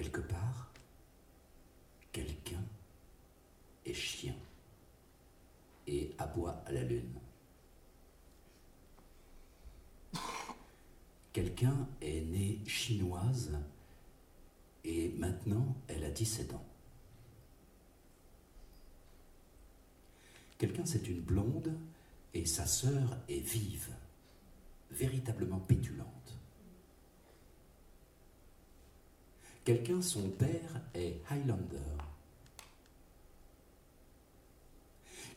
Quelque part, quelqu'un est chien et aboie à la lune. Quelqu'un est né chinoise et maintenant elle a 17 ans. Quelqu'un c'est une blonde et sa sœur est vive, véritablement pétulante. Quelqu'un, son père est Highlander.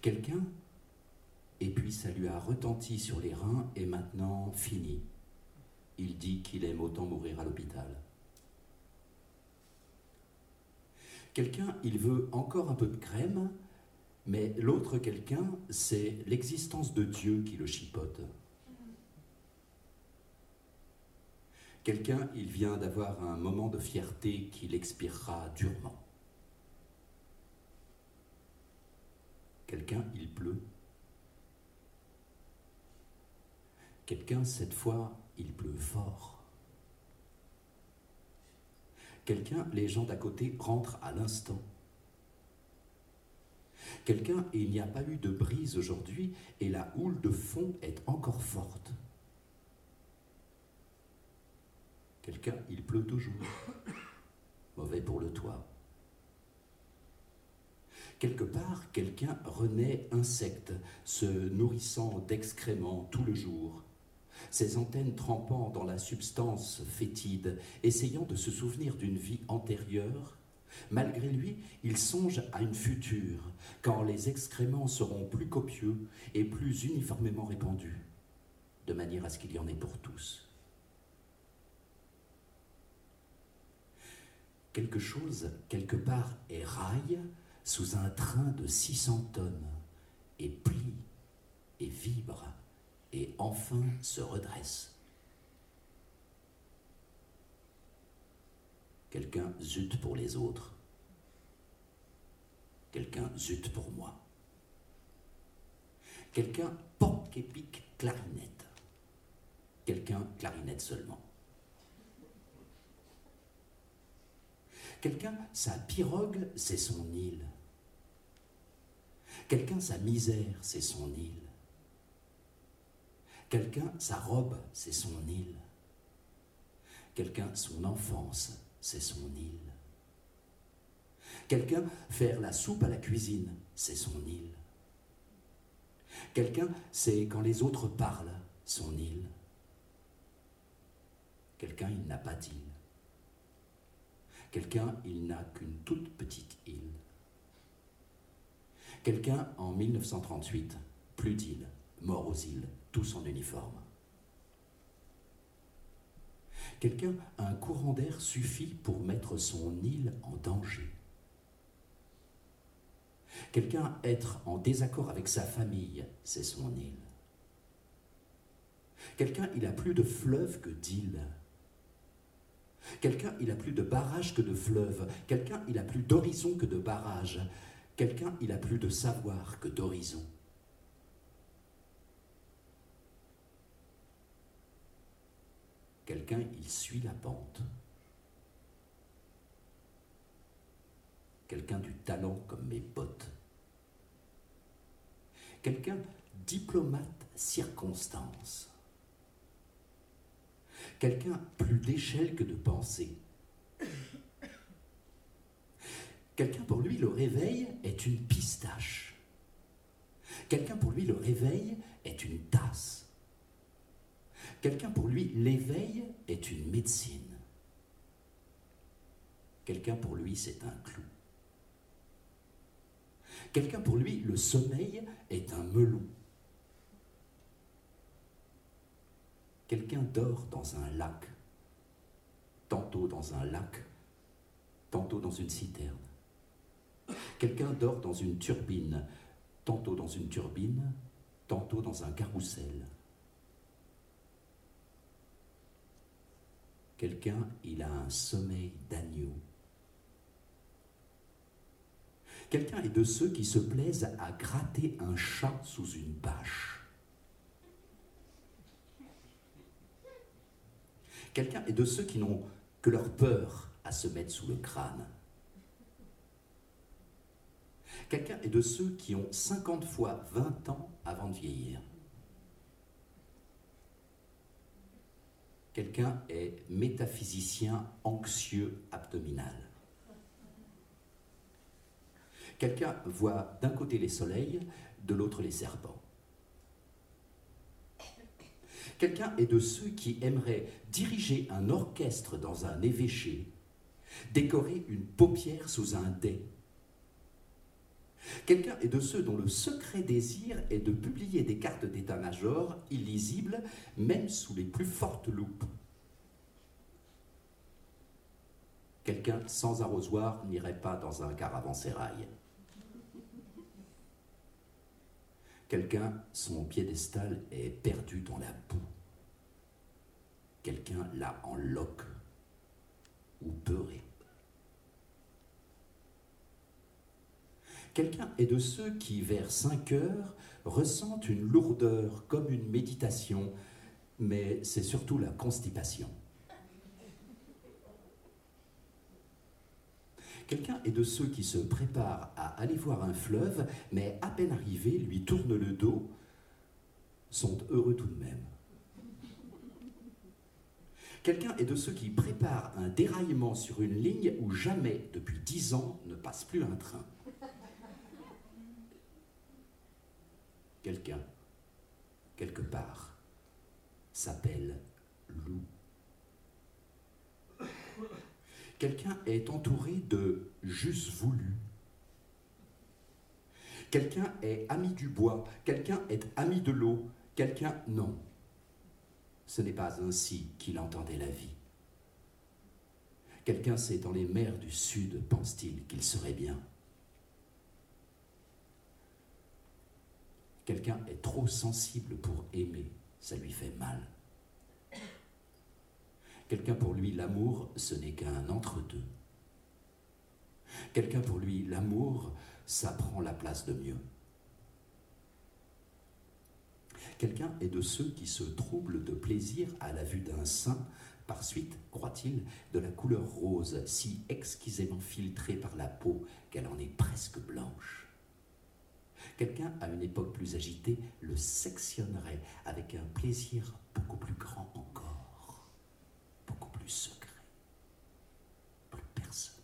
Quelqu'un, et puis ça lui a retenti sur les reins et maintenant fini. Il dit qu'il aime autant mourir à l'hôpital. Quelqu'un, il veut encore un peu de crème, mais l'autre quelqu'un, c'est l'existence de Dieu qui le chipote. Quelqu'un, il vient d'avoir un moment de fierté qu'il expirera durement. Quelqu'un, il pleut. Quelqu'un, cette fois, il pleut fort. Quelqu'un, les gens d'à côté rentrent à l'instant. Quelqu'un, il n'y a pas eu de brise aujourd'hui et la houle de fond est encore forte. Quelqu'un, il pleut toujours. Mauvais pour le toit. Quelque part, quelqu'un renaît insecte, se nourrissant d'excréments tout le jour, ses antennes trempant dans la substance fétide, essayant de se souvenir d'une vie antérieure. Malgré lui, il songe à une future, quand les excréments seront plus copieux et plus uniformément répandus, de manière à ce qu'il y en ait pour tous. Quelque chose, quelque part, éraille sous un train de 600 tonnes, et plie, et vibre, et enfin se redresse. Quelqu'un zut pour les autres. Quelqu'un zut pour moi. Quelqu'un porc épique clarinette. Quelqu'un clarinette seulement. Quelqu'un, sa pirogue, c'est son île. Quelqu'un, sa misère, c'est son île. Quelqu'un, sa robe, c'est son île. Quelqu'un, son enfance, c'est son île. Quelqu'un, faire la soupe à la cuisine, c'est son île. Quelqu'un, c'est quand les autres parlent, son île. Quelqu'un, il n'a pas d'île. Quelqu'un, il n'a qu'une toute petite île. Quelqu'un, en 1938, plus d'île, mort aux îles, tous en uniforme. Quelqu'un, un courant d'air suffit pour mettre son île en danger. Quelqu'un, être en désaccord avec sa famille, c'est son île. Quelqu'un, il a plus de fleuves que d'îles. Quelqu'un, il a plus de barrages que de fleuves. Quelqu'un, il a plus d'horizon que de barrages. Quelqu'un, il a plus de savoir que d'horizon. Quelqu'un, il suit la pente. Quelqu'un du talent comme mes potes. Quelqu'un, diplomate circonstance. Quelqu'un plus d'échelle que de pensée. Quelqu'un pour lui, le réveil est une pistache. Quelqu'un pour lui, le réveil est une tasse. Quelqu'un pour lui, l'éveil est une médecine. Quelqu'un pour lui, c'est un clou. Quelqu'un pour lui, le sommeil est un melon. Quelqu'un dort dans un lac, tantôt dans un lac, tantôt dans une citerne. Quelqu'un dort dans une turbine, tantôt dans une turbine, tantôt dans un carrousel. Quelqu'un, il a un sommeil d'agneau. Quelqu'un est de ceux qui se plaisent à gratter un chat sous une bâche. Quelqu'un est de ceux qui n'ont que leur peur à se mettre sous le crâne. Quelqu'un est de ceux qui ont 50 fois 20 ans avant de vieillir. Quelqu'un est métaphysicien anxieux abdominal. Quelqu'un voit d'un côté les soleils, de l'autre les serpents. Quelqu'un est de ceux qui aimeraient diriger un orchestre dans un évêché, décorer une paupière sous un dais. Quelqu'un est de ceux dont le secret désir est de publier des cartes d'état-major illisibles, même sous les plus fortes loupes. Quelqu'un sans arrosoir n'irait pas dans un caravansérail. Quelqu'un, son piédestal est perdu dans la boue. Quelqu'un l'a en loque ou peuré. Quelqu'un est de ceux qui, vers 5 heures, ressentent une lourdeur comme une méditation, mais c'est surtout la constipation. Quelqu'un est de ceux qui se préparent à aller voir un fleuve, mais à peine arrivés, lui tournent le dos, sont heureux tout de même. Quelqu'un est de ceux qui préparent un déraillement sur une ligne où jamais, depuis dix ans, ne passe plus un train. Quelqu'un, quelque part, s'appelle loup. Quelqu'un est entouré de juste voulu. Quelqu'un est ami du bois, quelqu'un est ami de l'eau, quelqu'un non. Ce n'est pas ainsi qu'il entendait la vie. Quelqu'un sait dans les mers du Sud, pense-t-il, qu'il serait bien. Quelqu'un est trop sensible pour aimer, ça lui fait mal. Quelqu'un pour lui, l'amour, ce n'est qu'un entre-deux. Quelqu'un pour lui, l'amour, ça prend la place de mieux. Quelqu'un est de ceux qui se troublent de plaisir à la vue d'un sein, par suite, croit-il, de la couleur rose, si exquisément filtrée par la peau qu'elle en est presque blanche. Quelqu'un, à une époque plus agitée, le sectionnerait avec un plaisir beaucoup plus grand encore plus secret, plus personnel.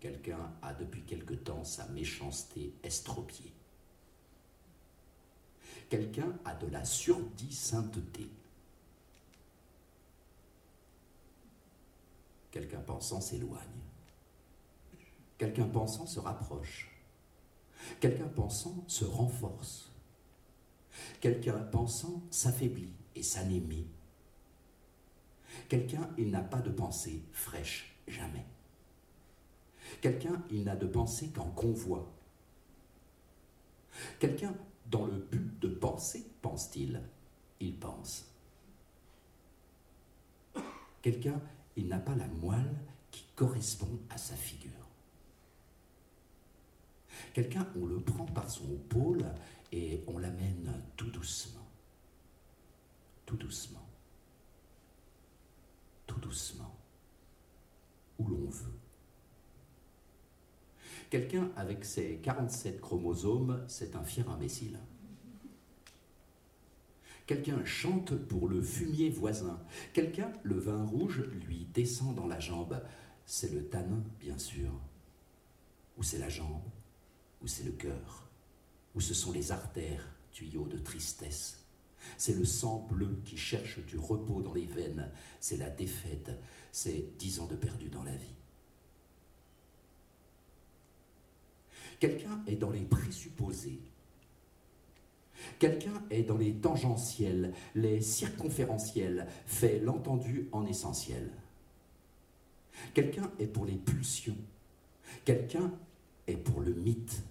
Quelqu'un a depuis quelque temps sa méchanceté estropiée. Quelqu'un a de la surdit sainteté. Quelqu'un pensant s'éloigne. Quelqu'un pensant se rapproche. Quelqu'un pensant se renforce. Quelqu'un pensant s'affaiblit et s'anémie. Quelqu'un, il n'a pas de pensée fraîche, jamais. Quelqu'un, il n'a de pensée qu'en convoi. Quelqu'un, dans le but de penser, pense-t-il, il pense. Quelqu'un, il n'a pas la moelle qui correspond à sa figure. Quelqu'un, on le prend par son pôle et on l'amène tout doucement, tout doucement, tout doucement, où l'on veut. Quelqu'un avec ses 47 chromosomes, c'est un fier imbécile. Quelqu'un chante pour le fumier voisin. Quelqu'un, le vin rouge, lui descend dans la jambe. C'est le tanin, bien sûr. Ou c'est la jambe, ou c'est le cœur où ce sont les artères, tuyaux de tristesse. C'est le sang bleu qui cherche du repos dans les veines, c'est la défaite, c'est dix ans de perdu dans la vie. Quelqu'un est dans les présupposés. Quelqu'un est dans les tangentiels, les circonférentiels, fait l'entendu en essentiel. Quelqu'un est pour les pulsions. Quelqu'un est pour le mythe.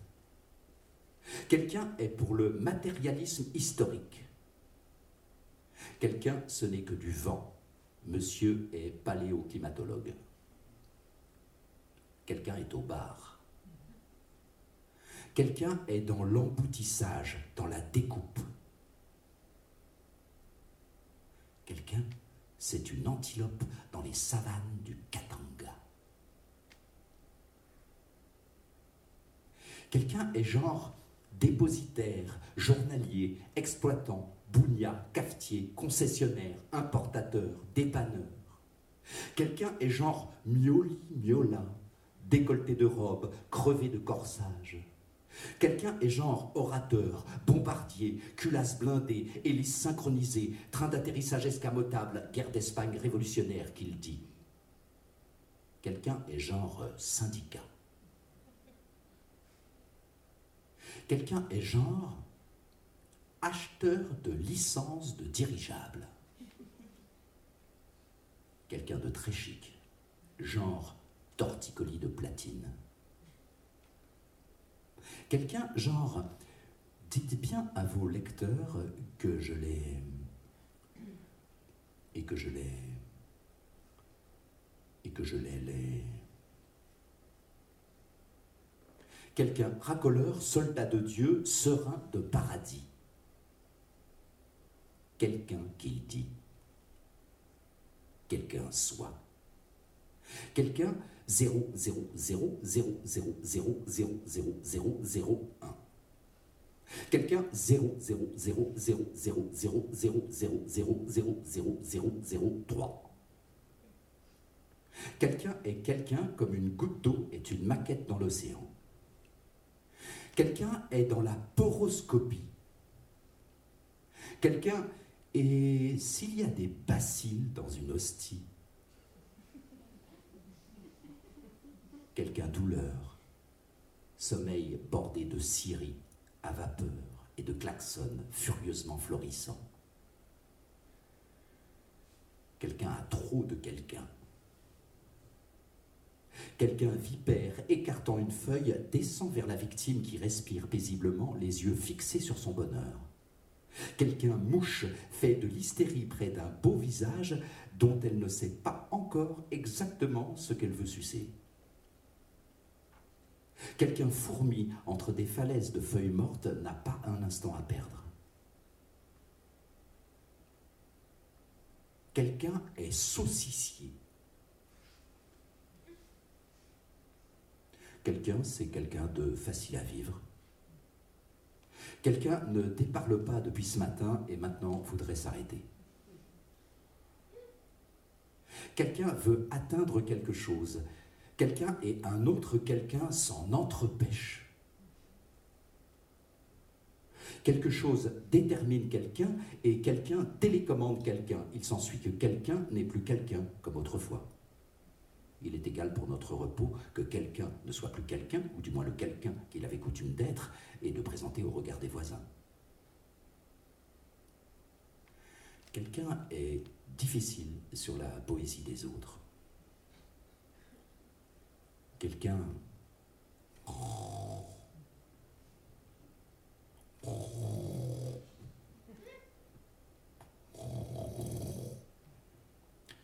Quelqu'un est pour le matérialisme historique. Quelqu'un, ce n'est que du vent. Monsieur est paléoclimatologue. Quelqu'un est au bar. Quelqu'un est dans l'emboutissage, dans la découpe. Quelqu'un c'est une antilope dans les savanes du Katanga. Quelqu'un est genre dépositaire, journalier, exploitant, bougna, cafetier, concessionnaire, importateur, dépanneur. Quelqu'un est genre mioli, miola, décolleté de robe, crevé de corsage. Quelqu'un est genre orateur, bombardier, culasse blindée, hélice synchronisée, train d'atterrissage escamotable, guerre d'Espagne révolutionnaire, qu'il dit. Quelqu'un est genre syndicat. Quelqu'un est genre acheteur de licences de dirigeables. Quelqu'un de très chic, genre torticolis de platine. Quelqu'un genre, dites bien à vos lecteurs que je l'ai... et que je l'ai... et que je l'ai... Les... Quelqu'un racoleur, soldat de Dieu, serein de paradis. Quelqu'un qui dit. Quelqu'un soit. Quelqu'un 0, 0, 0, 0, 0, 0, 0, 0, 0, 0, 1. Quelqu'un 0, 0, 0, 0, 0, 0, 0, 0, 0, 0, 0, 0, 0, 3. Quelqu'un est quelqu'un comme une goutte d'eau est une maquette dans l'océan. Quelqu'un est dans la poroscopie. Quelqu'un est s'il y a des bacilles dans une hostie. Quelqu'un douleur, sommeil bordé de scieries à vapeur et de klaxons furieusement florissants. Quelqu'un a trop de quelqu'un. Quelqu'un vipère, écartant une feuille, descend vers la victime qui respire paisiblement, les yeux fixés sur son bonheur. Quelqu'un mouche fait de l'hystérie près d'un beau visage dont elle ne sait pas encore exactement ce qu'elle veut sucer. Quelqu'un fourmi entre des falaises de feuilles mortes n'a pas un instant à perdre. Quelqu'un est saucissier. Quelqu'un, c'est quelqu'un de facile à vivre. Quelqu'un ne déparle pas depuis ce matin et maintenant voudrait s'arrêter. Quelqu'un veut atteindre quelque chose. Quelqu'un et un autre quelqu'un s'en entrepêche. Quelque chose détermine quelqu'un et quelqu'un télécommande quelqu'un. Il s'ensuit que quelqu'un n'est plus quelqu'un comme autrefois. Il est égal pour notre repos que quelqu'un ne soit plus quelqu'un, ou du moins le quelqu'un qu'il avait coutume d'être, et de présenter au regard des voisins. Quelqu'un est difficile sur la poésie des autres. Quelqu'un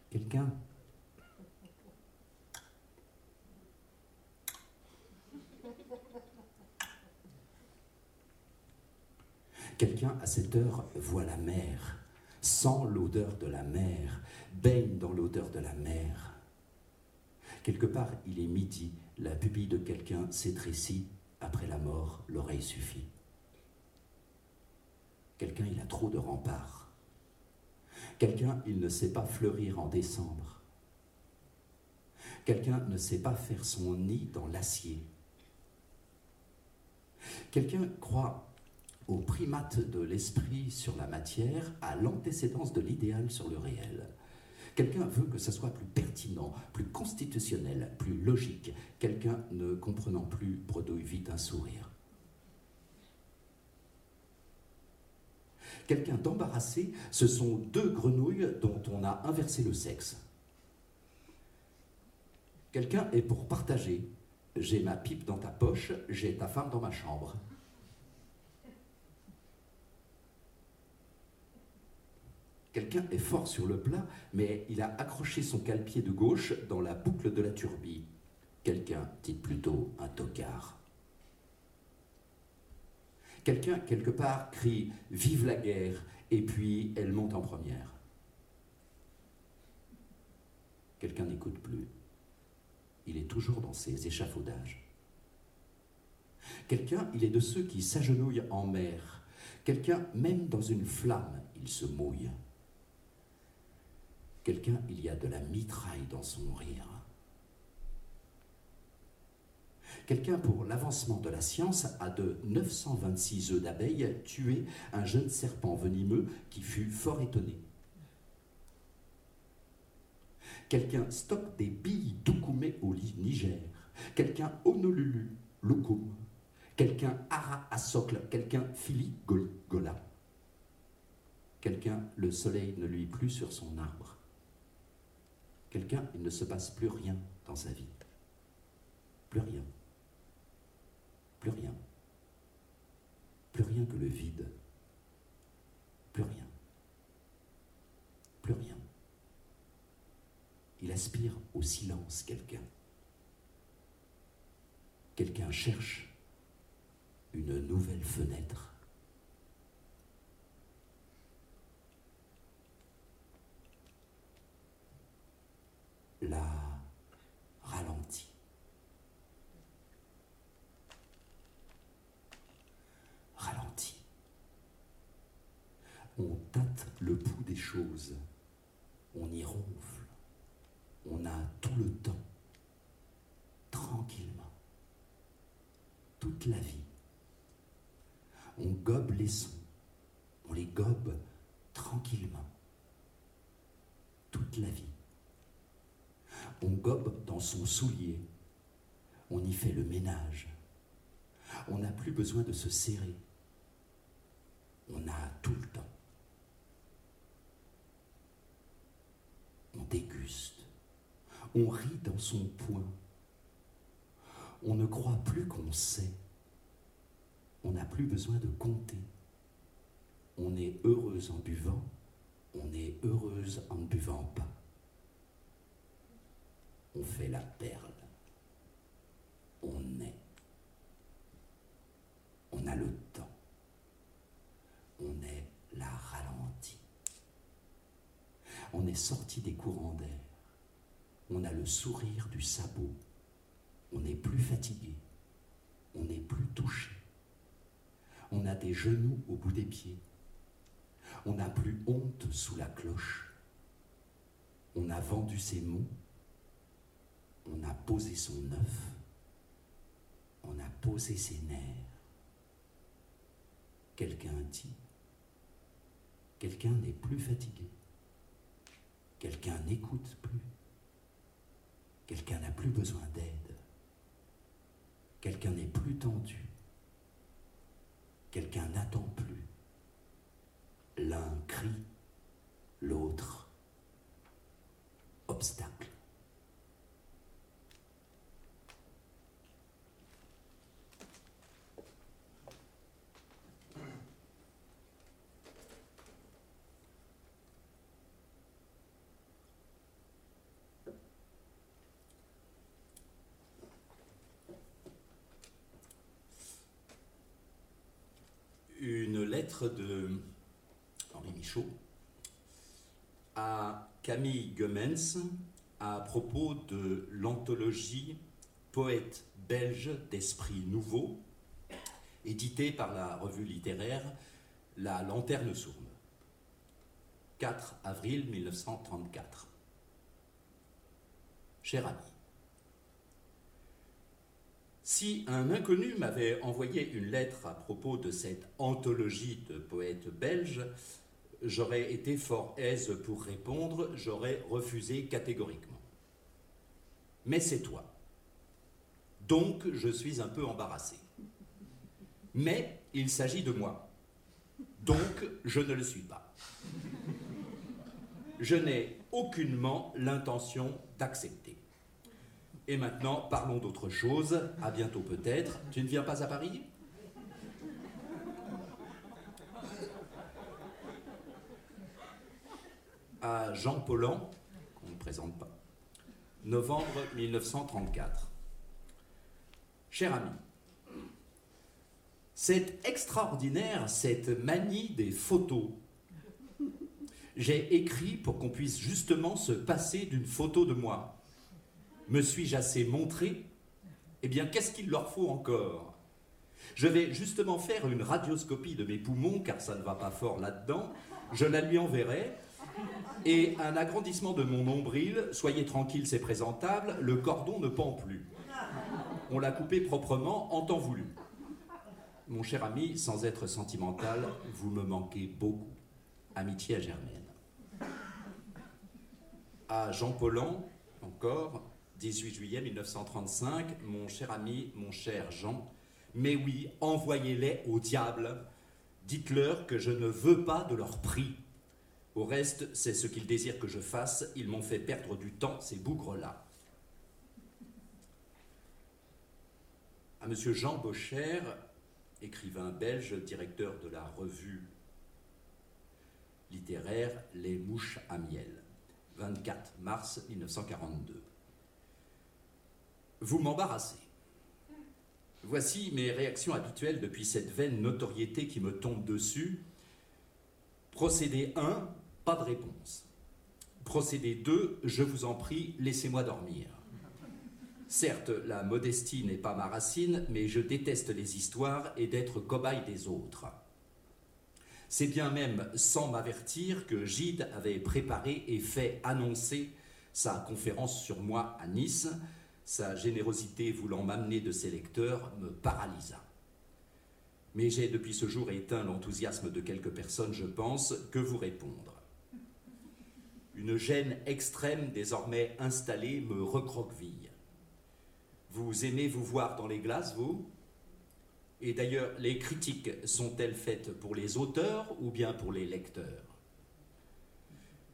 Quelqu'un Quelqu'un à cette heure voit la mer, sent l'odeur de la mer, baigne dans l'odeur de la mer. Quelque part, il est midi, la pupille de quelqu'un s'étrécit, après la mort, l'oreille suffit. Quelqu'un, il a trop de remparts. Quelqu'un, il ne sait pas fleurir en décembre. Quelqu'un ne sait pas faire son nid dans l'acier. Quelqu'un croit au primate de l'esprit sur la matière, à l'antécédence de l'idéal sur le réel. Quelqu'un veut que ça soit plus pertinent, plus constitutionnel, plus logique. Quelqu'un ne comprenant plus bredouille vite un sourire. Quelqu'un d'embarrassé, ce sont deux grenouilles dont on a inversé le sexe. Quelqu'un est pour partager. J'ai ma pipe dans ta poche, j'ai ta femme dans ma chambre. Quelqu'un est fort sur le plat, mais il a accroché son cale-pied de gauche dans la boucle de la turbie. Quelqu'un, dit plutôt un tocard. Quelqu'un, quelque part, crie Vive la guerre, et puis elle monte en première. quelqu'un n'écoute plus. Il est toujours dans ses échafaudages. Quelqu'un, il est de ceux qui s'agenouillent en mer. Quelqu'un, même dans une flamme, il se mouille. Quelqu'un, il y a de la mitraille dans son rire. Quelqu'un, pour l'avancement de la science, a de 926 œufs d'abeilles tué un jeune serpent venimeux qui fut fort étonné. Quelqu'un stocke des billes d'Oukoumé au Niger. Quelqu'un Honolulu, Lokum. Quelqu'un Ara à Socle. Quelqu'un Philly Gola. Quelqu'un, le soleil ne lui plus sur son arbre. Quelqu'un, il ne se passe plus rien dans sa vie. Plus rien. Plus rien. Plus rien que le vide. Plus rien. Plus rien. Il aspire au silence quelqu'un. Quelqu'un cherche une nouvelle fenêtre. La ralentit. Ralentit. On tâte le pouls des choses. On y ronfle on a tout le temps, tranquillement, toute la vie. On gobe les sons, on les gobe tranquillement, toute la vie. On gobe dans son soulier, on y fait le ménage. On n'a plus besoin de se serrer. On a tout le temps. On déguste. On rit dans son poing. On ne croit plus qu'on sait. On n'a plus besoin de compter. On est heureuse en buvant. On est heureuse en ne buvant pas. On fait la perle. On est. On a le temps. On est la ralentie. On est sorti des courants d'air on a le sourire du sabot, on n'est plus fatigué, on n'est plus touché, on a des genoux au bout des pieds, on n'a plus honte sous la cloche, on a vendu ses mots, on a posé son œuf, on a posé ses nerfs. Quelqu'un dit, quelqu'un n'est plus fatigué, quelqu'un n'écoute plus. Quelqu'un n'a plus besoin d'aide. Quelqu'un n'est plus tendu. Quelqu'un n'attend plus. L'un crie, l'autre obstacle. De Henri Michaud à Camille Gemens à propos de l'anthologie Poète belge d'esprit nouveau, éditée par la revue littéraire La Lanterne Sourde. 4 avril 1934. Cher ami, si un inconnu m'avait envoyé une lettre à propos de cette anthologie de poètes belges, j'aurais été fort aise pour répondre, j'aurais refusé catégoriquement. Mais c'est toi. Donc je suis un peu embarrassé. Mais il s'agit de moi. Donc je ne le suis pas. Je n'ai aucunement l'intention d'accepter. Et maintenant, parlons d'autre chose. À bientôt peut-être. Tu ne viens pas à Paris? À Jean Paulan, qu'on ne présente pas. Novembre 1934. Cher ami, c'est extraordinaire cette manie des photos. J'ai écrit pour qu'on puisse justement se passer d'une photo de moi. Me suis-je assez montré? Eh bien, qu'est-ce qu'il leur faut encore? Je vais justement faire une radioscopie de mes poumons, car ça ne va pas fort là-dedans. Je la lui enverrai. Et un agrandissement de mon nombril, soyez tranquille, c'est présentable, le cordon ne pend plus. On l'a coupé proprement en temps voulu. Mon cher ami, sans être sentimental, vous me manquez beaucoup. Amitié à Germaine à Jean Paulhan, encore, 18 juillet 1935, mon cher ami, mon cher Jean, mais oui, envoyez-les au diable. Dites-leur que je ne veux pas de leur prix. Au reste, c'est ce qu'ils désirent que je fasse. Ils m'ont fait perdre du temps, ces bougres-là. À M. Jean Bocher, écrivain belge, directeur de la revue littéraire Les Mouches à Miel. 24 mars 1942. Vous m'embarrassez. Voici mes réactions habituelles depuis cette vaine notoriété qui me tombe dessus. Procédé 1, pas de réponse. Procédé 2, je vous en prie, laissez-moi dormir. Certes, la modestie n'est pas ma racine, mais je déteste les histoires et d'être cobaye des autres. C'est bien même sans m'avertir que Gide avait préparé et fait annoncer sa conférence sur moi à Nice. Sa générosité voulant m'amener de ses lecteurs me paralysa. Mais j'ai depuis ce jour éteint l'enthousiasme de quelques personnes, je pense, que vous répondre. Une gêne extrême désormais installée me recroqueville. Vous aimez vous voir dans les glaces, vous? Et d'ailleurs, les critiques sont-elles faites pour les auteurs ou bien pour les lecteurs?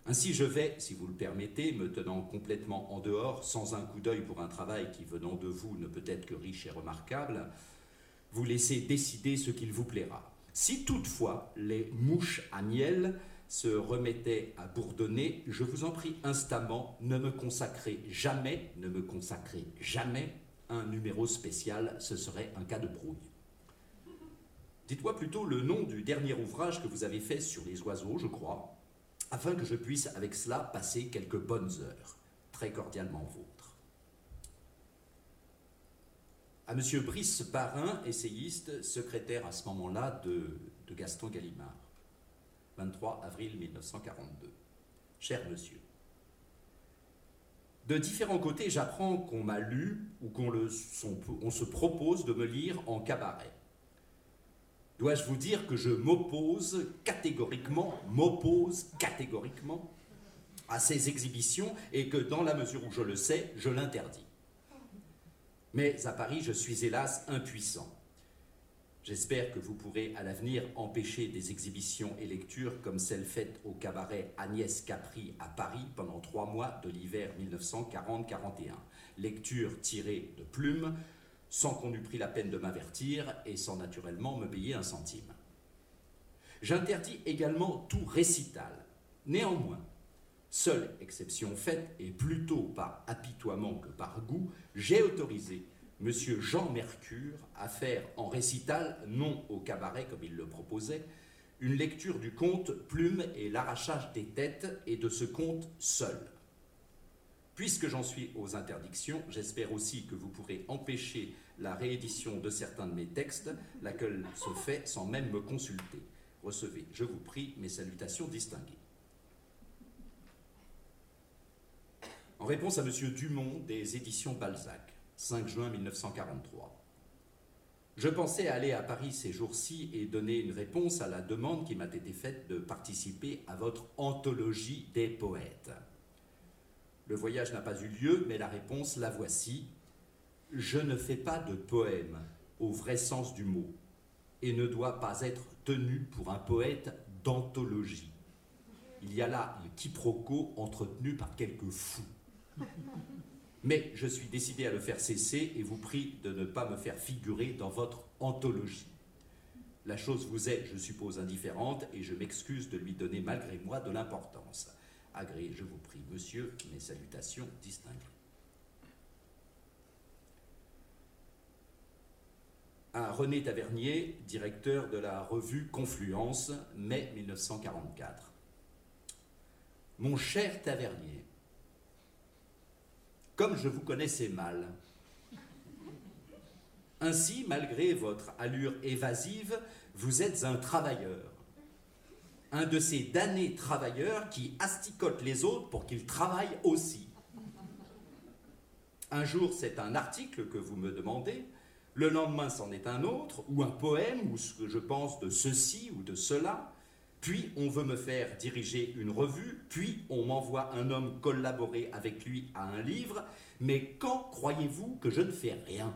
Ainsi, je vais, si vous le permettez, me tenant complètement en dehors, sans un coup d'œil pour un travail qui, venant de vous, ne peut être que riche et remarquable, vous laisser décider ce qu'il vous plaira. Si toutefois les mouches à miel se remettaient à bourdonner, je vous en prie instamment, ne me consacrez jamais, ne me consacrez jamais un numéro spécial, ce serait un cas de brouille. Dites-moi plutôt le nom du dernier ouvrage que vous avez fait sur les oiseaux, je crois, afin que je puisse avec cela passer quelques bonnes heures. Très cordialement vôtre. À M. Brice Parrain, essayiste, secrétaire à ce moment-là de, de Gaston Gallimard. 23 avril 1942. Cher monsieur, de différents côtés, j'apprends qu'on m'a lu ou qu'on se propose de me lire en cabaret dois-je vous dire que je m'oppose catégoriquement, m'oppose catégoriquement à ces exhibitions et que dans la mesure où je le sais, je l'interdis. Mais à Paris, je suis hélas impuissant. J'espère que vous pourrez à l'avenir empêcher des exhibitions et lectures comme celle faite au cabaret Agnès Capri à Paris pendant trois mois de l'hiver 1940-41. Lecture tirée de plumes sans qu'on eût pris la peine de m'avertir et sans naturellement me payer un centime. J'interdis également tout récital. Néanmoins, seule exception faite, et plutôt par apitoiement que par goût, j'ai autorisé M. Jean Mercure à faire en récital, non au cabaret comme il le proposait, une lecture du conte Plume et l'arrachage des têtes, et de ce conte seul. Puisque j'en suis aux interdictions, j'espère aussi que vous pourrez empêcher la réédition de certains de mes textes, laquelle se fait sans même me consulter. Recevez, je vous prie, mes salutations distinguées. En réponse à M. Dumont des éditions Balzac, 5 juin 1943. Je pensais aller à Paris ces jours-ci et donner une réponse à la demande qui m'a été faite de participer à votre anthologie des poètes. Le voyage n'a pas eu lieu, mais la réponse, la voici. Je ne fais pas de poème au vrai sens du mot et ne dois pas être tenu pour un poète d'anthologie. Il y a là un quiproquo entretenu par quelques fous. Mais je suis décidé à le faire cesser et vous prie de ne pas me faire figurer dans votre anthologie. La chose vous est, je suppose, indifférente et je m'excuse de lui donner malgré moi de l'importance. Agréez, je vous prie, monsieur, mes salutations distinguées. À René Tavernier, directeur de la revue Confluence, mai 1944. Mon cher tavernier, comme je vous connaissais mal, ainsi, malgré votre allure évasive, vous êtes un travailleur. Un de ces damnés travailleurs qui asticotent les autres pour qu'ils travaillent aussi. Un jour, c'est un article que vous me demandez, le lendemain, c'en est un autre, ou un poème, ou ce que je pense de ceci ou de cela. Puis on veut me faire diriger une revue, puis on m'envoie un homme collaborer avec lui à un livre. Mais quand croyez-vous que je ne fais rien?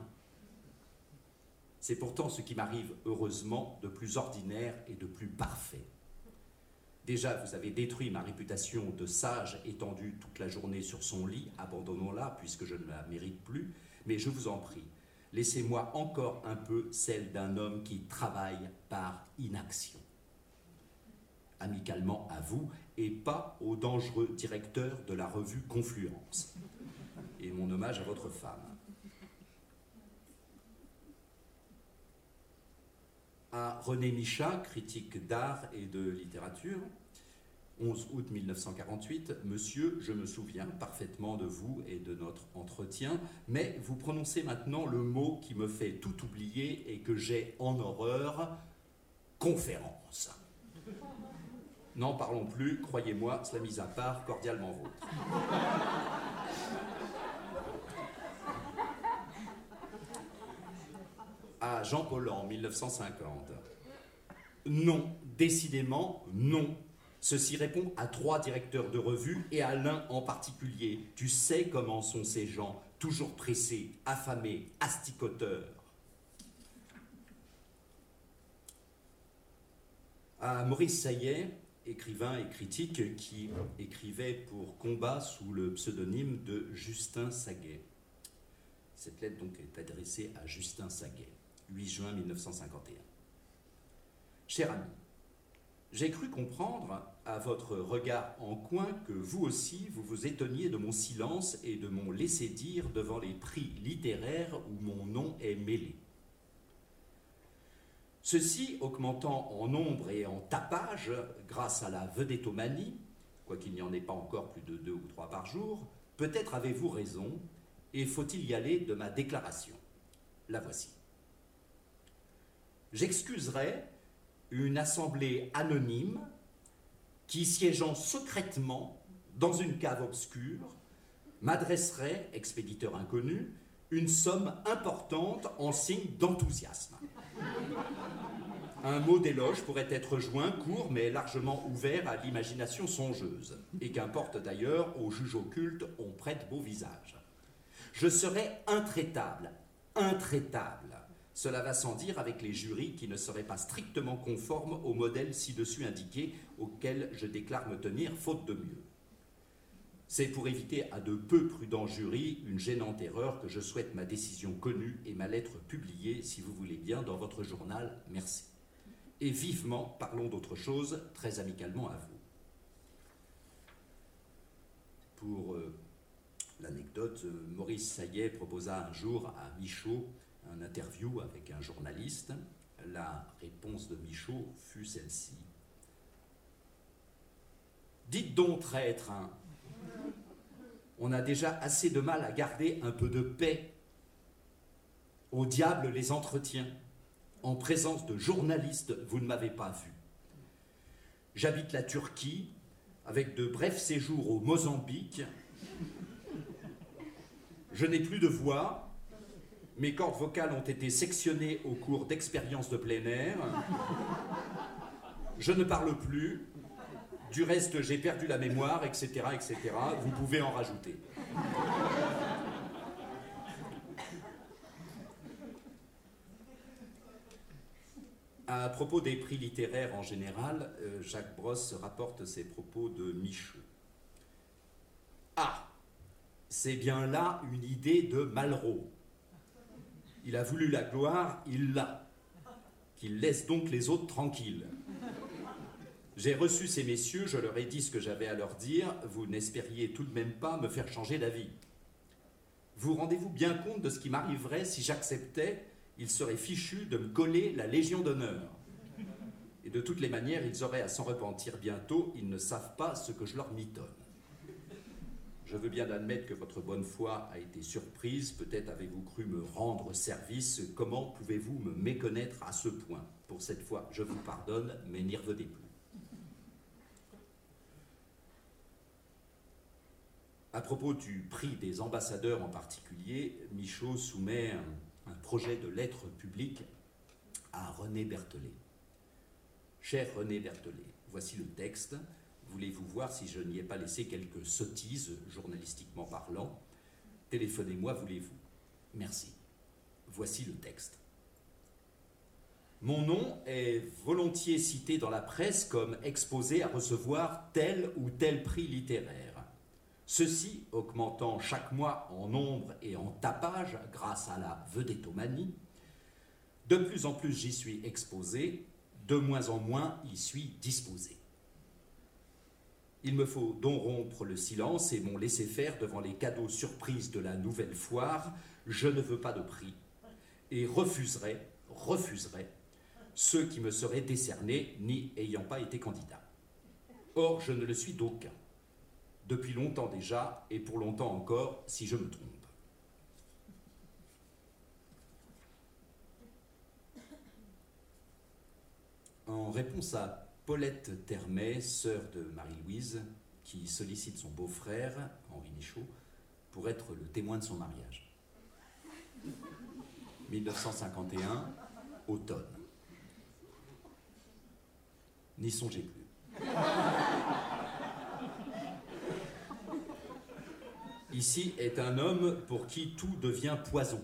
C'est pourtant ce qui m'arrive heureusement de plus ordinaire et de plus parfait. Déjà, vous avez détruit ma réputation de sage étendue toute la journée sur son lit, abandonnons-la puisque je ne la mérite plus, mais je vous en prie, laissez-moi encore un peu celle d'un homme qui travaille par inaction. Amicalement à vous et pas au dangereux directeur de la revue Confluence. Et mon hommage à votre femme. À René Michat, critique d'art et de littérature, 11 août 1948, Monsieur, je me souviens parfaitement de vous et de notre entretien, mais vous prononcez maintenant le mot qui me fait tout oublier et que j'ai en horreur, conférence. N'en parlons plus, croyez-moi, cela mise à part, cordialement vôtre. À Jean Paul en 1950. Non, décidément, non, Ceci répond à trois directeurs de revue et à l'un en particulier. Tu sais comment sont ces gens, toujours pressés, affamés, asticoteurs. À Maurice Saillet, écrivain et critique qui écrivait pour Combat sous le pseudonyme de Justin Saguet. Cette lettre donc est adressée à Justin Saguet, 8 juin 1951. Cher ami, j'ai cru comprendre, à votre regard en coin, que vous aussi, vous vous étonniez de mon silence et de mon laisser-dire devant les prix littéraires où mon nom est mêlé. Ceci augmentant en nombre et en tapage grâce à la vedettomanie, quoiqu'il n'y en ait pas encore plus de deux ou trois par jour, peut-être avez-vous raison, et faut-il y aller de ma déclaration. La voici. J'excuserai une assemblée anonyme qui, siégeant secrètement dans une cave obscure, m'adresserait, expéditeur inconnu, une somme importante en signe d'enthousiasme. Un mot d'éloge pourrait être joint, court, mais largement ouvert à l'imagination songeuse, et qu'importe d'ailleurs, aux juges occultes, on prête beau visage. Je serais intraitable, intraitable, cela va sans dire avec les jurys qui ne seraient pas strictement conformes au modèle ci-dessus indiqué auquel je déclare me tenir faute de mieux. C'est pour éviter à de peu prudents jurys une gênante erreur que je souhaite ma décision connue et ma lettre publiée, si vous voulez bien, dans votre journal. Merci. Et vivement, parlons d'autre chose, très amicalement à vous. Pour euh, l'anecdote, euh, Maurice Saillet proposa un jour à Michaud interview avec un journaliste, la réponse de Michaud fut celle-ci. Dites donc, traître, hein. on a déjà assez de mal à garder un peu de paix. Au diable les entretiens. En présence de journalistes, vous ne m'avez pas vu. J'habite la Turquie, avec de brefs séjours au Mozambique. Je n'ai plus de voix, mes cordes vocales ont été sectionnées au cours d'expériences de plein air. Je ne parle plus. Du reste, j'ai perdu la mémoire, etc., etc. Vous pouvez en rajouter. À propos des prix littéraires en général, euh, Jacques Brosse rapporte ses propos de Michaud. Ah, c'est bien là une idée de Malraux. Il a voulu la gloire, il l'a. Qu'il laisse donc les autres tranquilles. J'ai reçu ces messieurs, je leur ai dit ce que j'avais à leur dire, vous n'espériez tout de même pas me faire changer d'avis. Vous rendez-vous bien compte de ce qui m'arriverait si j'acceptais? Il serait fichu de me coller la Légion d'honneur. Et de toutes les manières, ils auraient à s'en repentir bientôt, ils ne savent pas ce que je leur mitonne. Je veux bien admettre que votre bonne foi a été surprise, peut-être avez-vous cru me rendre service, comment pouvez-vous me méconnaître à ce point? Pour cette fois, je vous pardonne, mais n'y revenez plus. À propos du prix des ambassadeurs en particulier, Michaud soumet un, projet de lettre publique à René Berthelet. Cher René Berthelet, voici le texte. Voulez-vous voir si je n'y ai pas laissé quelques sottises, journalistiquement parlant? Téléphonez-moi, voulez-vous? Merci. Voici le texte. Mon nom est volontiers cité dans la presse comme exposé à recevoir tel ou tel prix littéraire. Ceci augmentant chaque mois en nombre et en tapage grâce à la vedettomanie. De plus en plus j'y suis exposé, de moins en moins y suis disposé. Il me faut donc rompre le silence et mon laisser-faire devant les cadeaux surprises de la nouvelle foire. Je ne veux pas de prix et refuserai, refuserai ceux qui me seraient décernés n'y ayant pas été candidat. Or, je ne le suis d'aucun depuis longtemps déjà, et pour longtemps encore, si je me trompe. En réponse à Paulette Termet, sœur de Marie-Louise, qui sollicite son beau-frère, Henri Michaud, pour être le témoin de son mariage. 1951, automne. N'y songez plus. ici est un homme pour qui tout devient poison,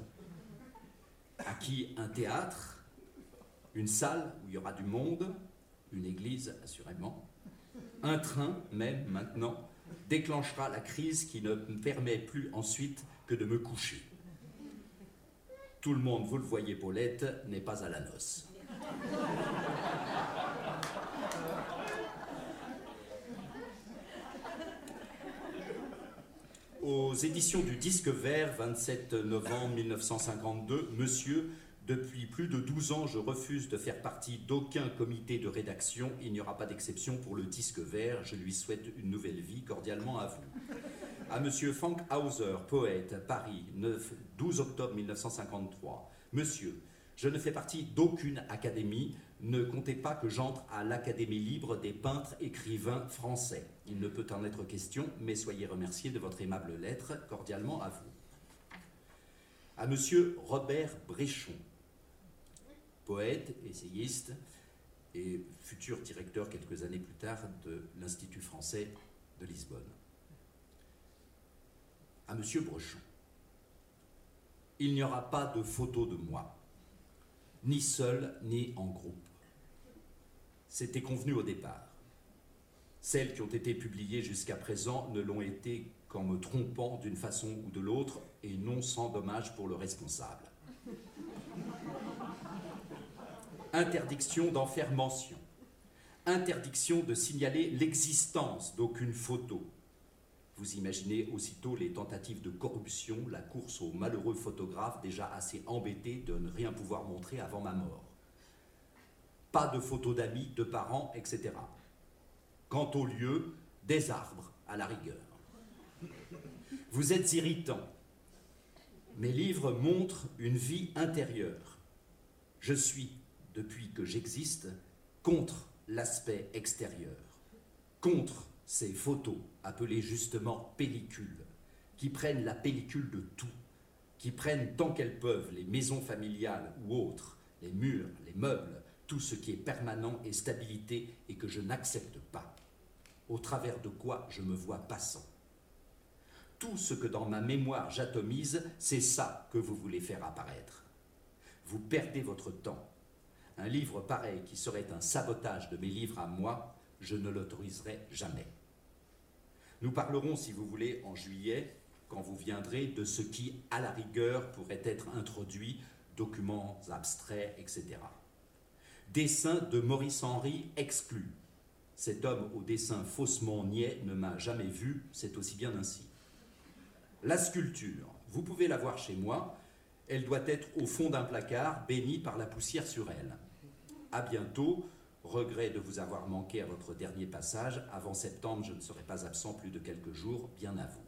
à qui un théâtre, une salle où il y aura du monde, une église assurément, un train même maintenant, déclenchera la crise qui ne me permet plus ensuite que de me coucher. Tout le monde, vous le voyez, Paulette, n'est pas à la noce. aux éditions du Disque Vert, 27 novembre 1952, Monsieur, depuis plus de 12 ans, je refuse de faire partie d'aucun comité de rédaction. Il n'y aura pas d'exception pour le Disque Vert. Je lui souhaite une nouvelle vie, cordialement à vous. À Monsieur Frank Hauser, poète, Paris, 9, 12 octobre 1953. Monsieur, je ne fais partie d'aucune académie. Ne comptez pas que j'entre à l'Académie libre des peintres écrivains français. Il ne peut en être question, mais soyez remerciés de votre aimable lettre, cordialement à vous. À Monsieur Robert Bréchon, poète, essayiste et futur directeur quelques années plus tard de l'Institut français de Lisbonne. À Monsieur Bréchon, il n'y aura pas de photo de moi, ni seul ni en groupe. C'était convenu au départ. Celles qui ont été publiées jusqu'à présent ne l'ont été qu'en me trompant d'une façon ou de l'autre et non sans dommage pour le responsable. Interdiction d'en faire mention. Interdiction de signaler l'existence d'aucune photo. Vous imaginez aussitôt les tentatives de corruption, la course aux malheureux photographes déjà assez embêtés de ne rien pouvoir montrer avant ma mort pas de photos d'amis, de parents, etc. Quant au lieu, des arbres, à la rigueur. Vous êtes irritant. Mes livres montrent une vie intérieure. Je suis, depuis que j'existe, contre l'aspect extérieur, contre ces photos, appelées justement pellicules, qui prennent la pellicule de tout, qui prennent tant qu'elles peuvent les maisons familiales ou autres, les murs, les meubles, tout ce qui est permanent et stabilité et que je n'accepte pas, au travers de quoi je me vois passant. Tout ce que dans ma mémoire j'atomise, c'est ça que vous voulez faire apparaître. Vous perdez votre temps. Un livre pareil qui serait un sabotage de mes livres à moi, je ne l'autoriserai jamais. Nous parlerons, si vous voulez, en juillet, quand vous viendrez, de ce qui, à la rigueur, pourrait être introduit, documents abstraits, etc. Dessin de Maurice Henry exclu. Cet homme au dessin faussement niais ne m'a jamais vu, c'est aussi bien ainsi. La sculpture, vous pouvez la voir chez moi, elle doit être au fond d'un placard, béni par la poussière sur elle. À bientôt, Regret de vous avoir manqué à votre dernier passage. Avant septembre, je ne serai pas absent plus de quelques jours, bien à vous.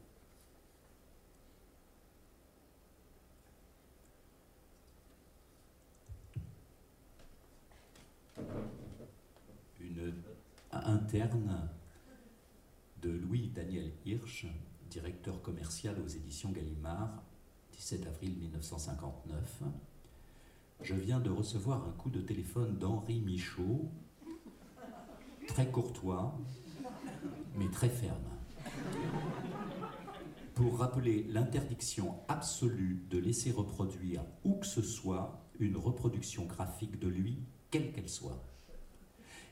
Une interne de Louis-Daniel Hirsch, directeur commercial aux éditions Gallimard, 17 avril 1959. Je viens de recevoir un coup de téléphone d'Henri Michaud, très courtois, mais très ferme, pour rappeler l'interdiction absolue de laisser reproduire où que ce soit une reproduction graphique de lui, quelle qu'elle soit.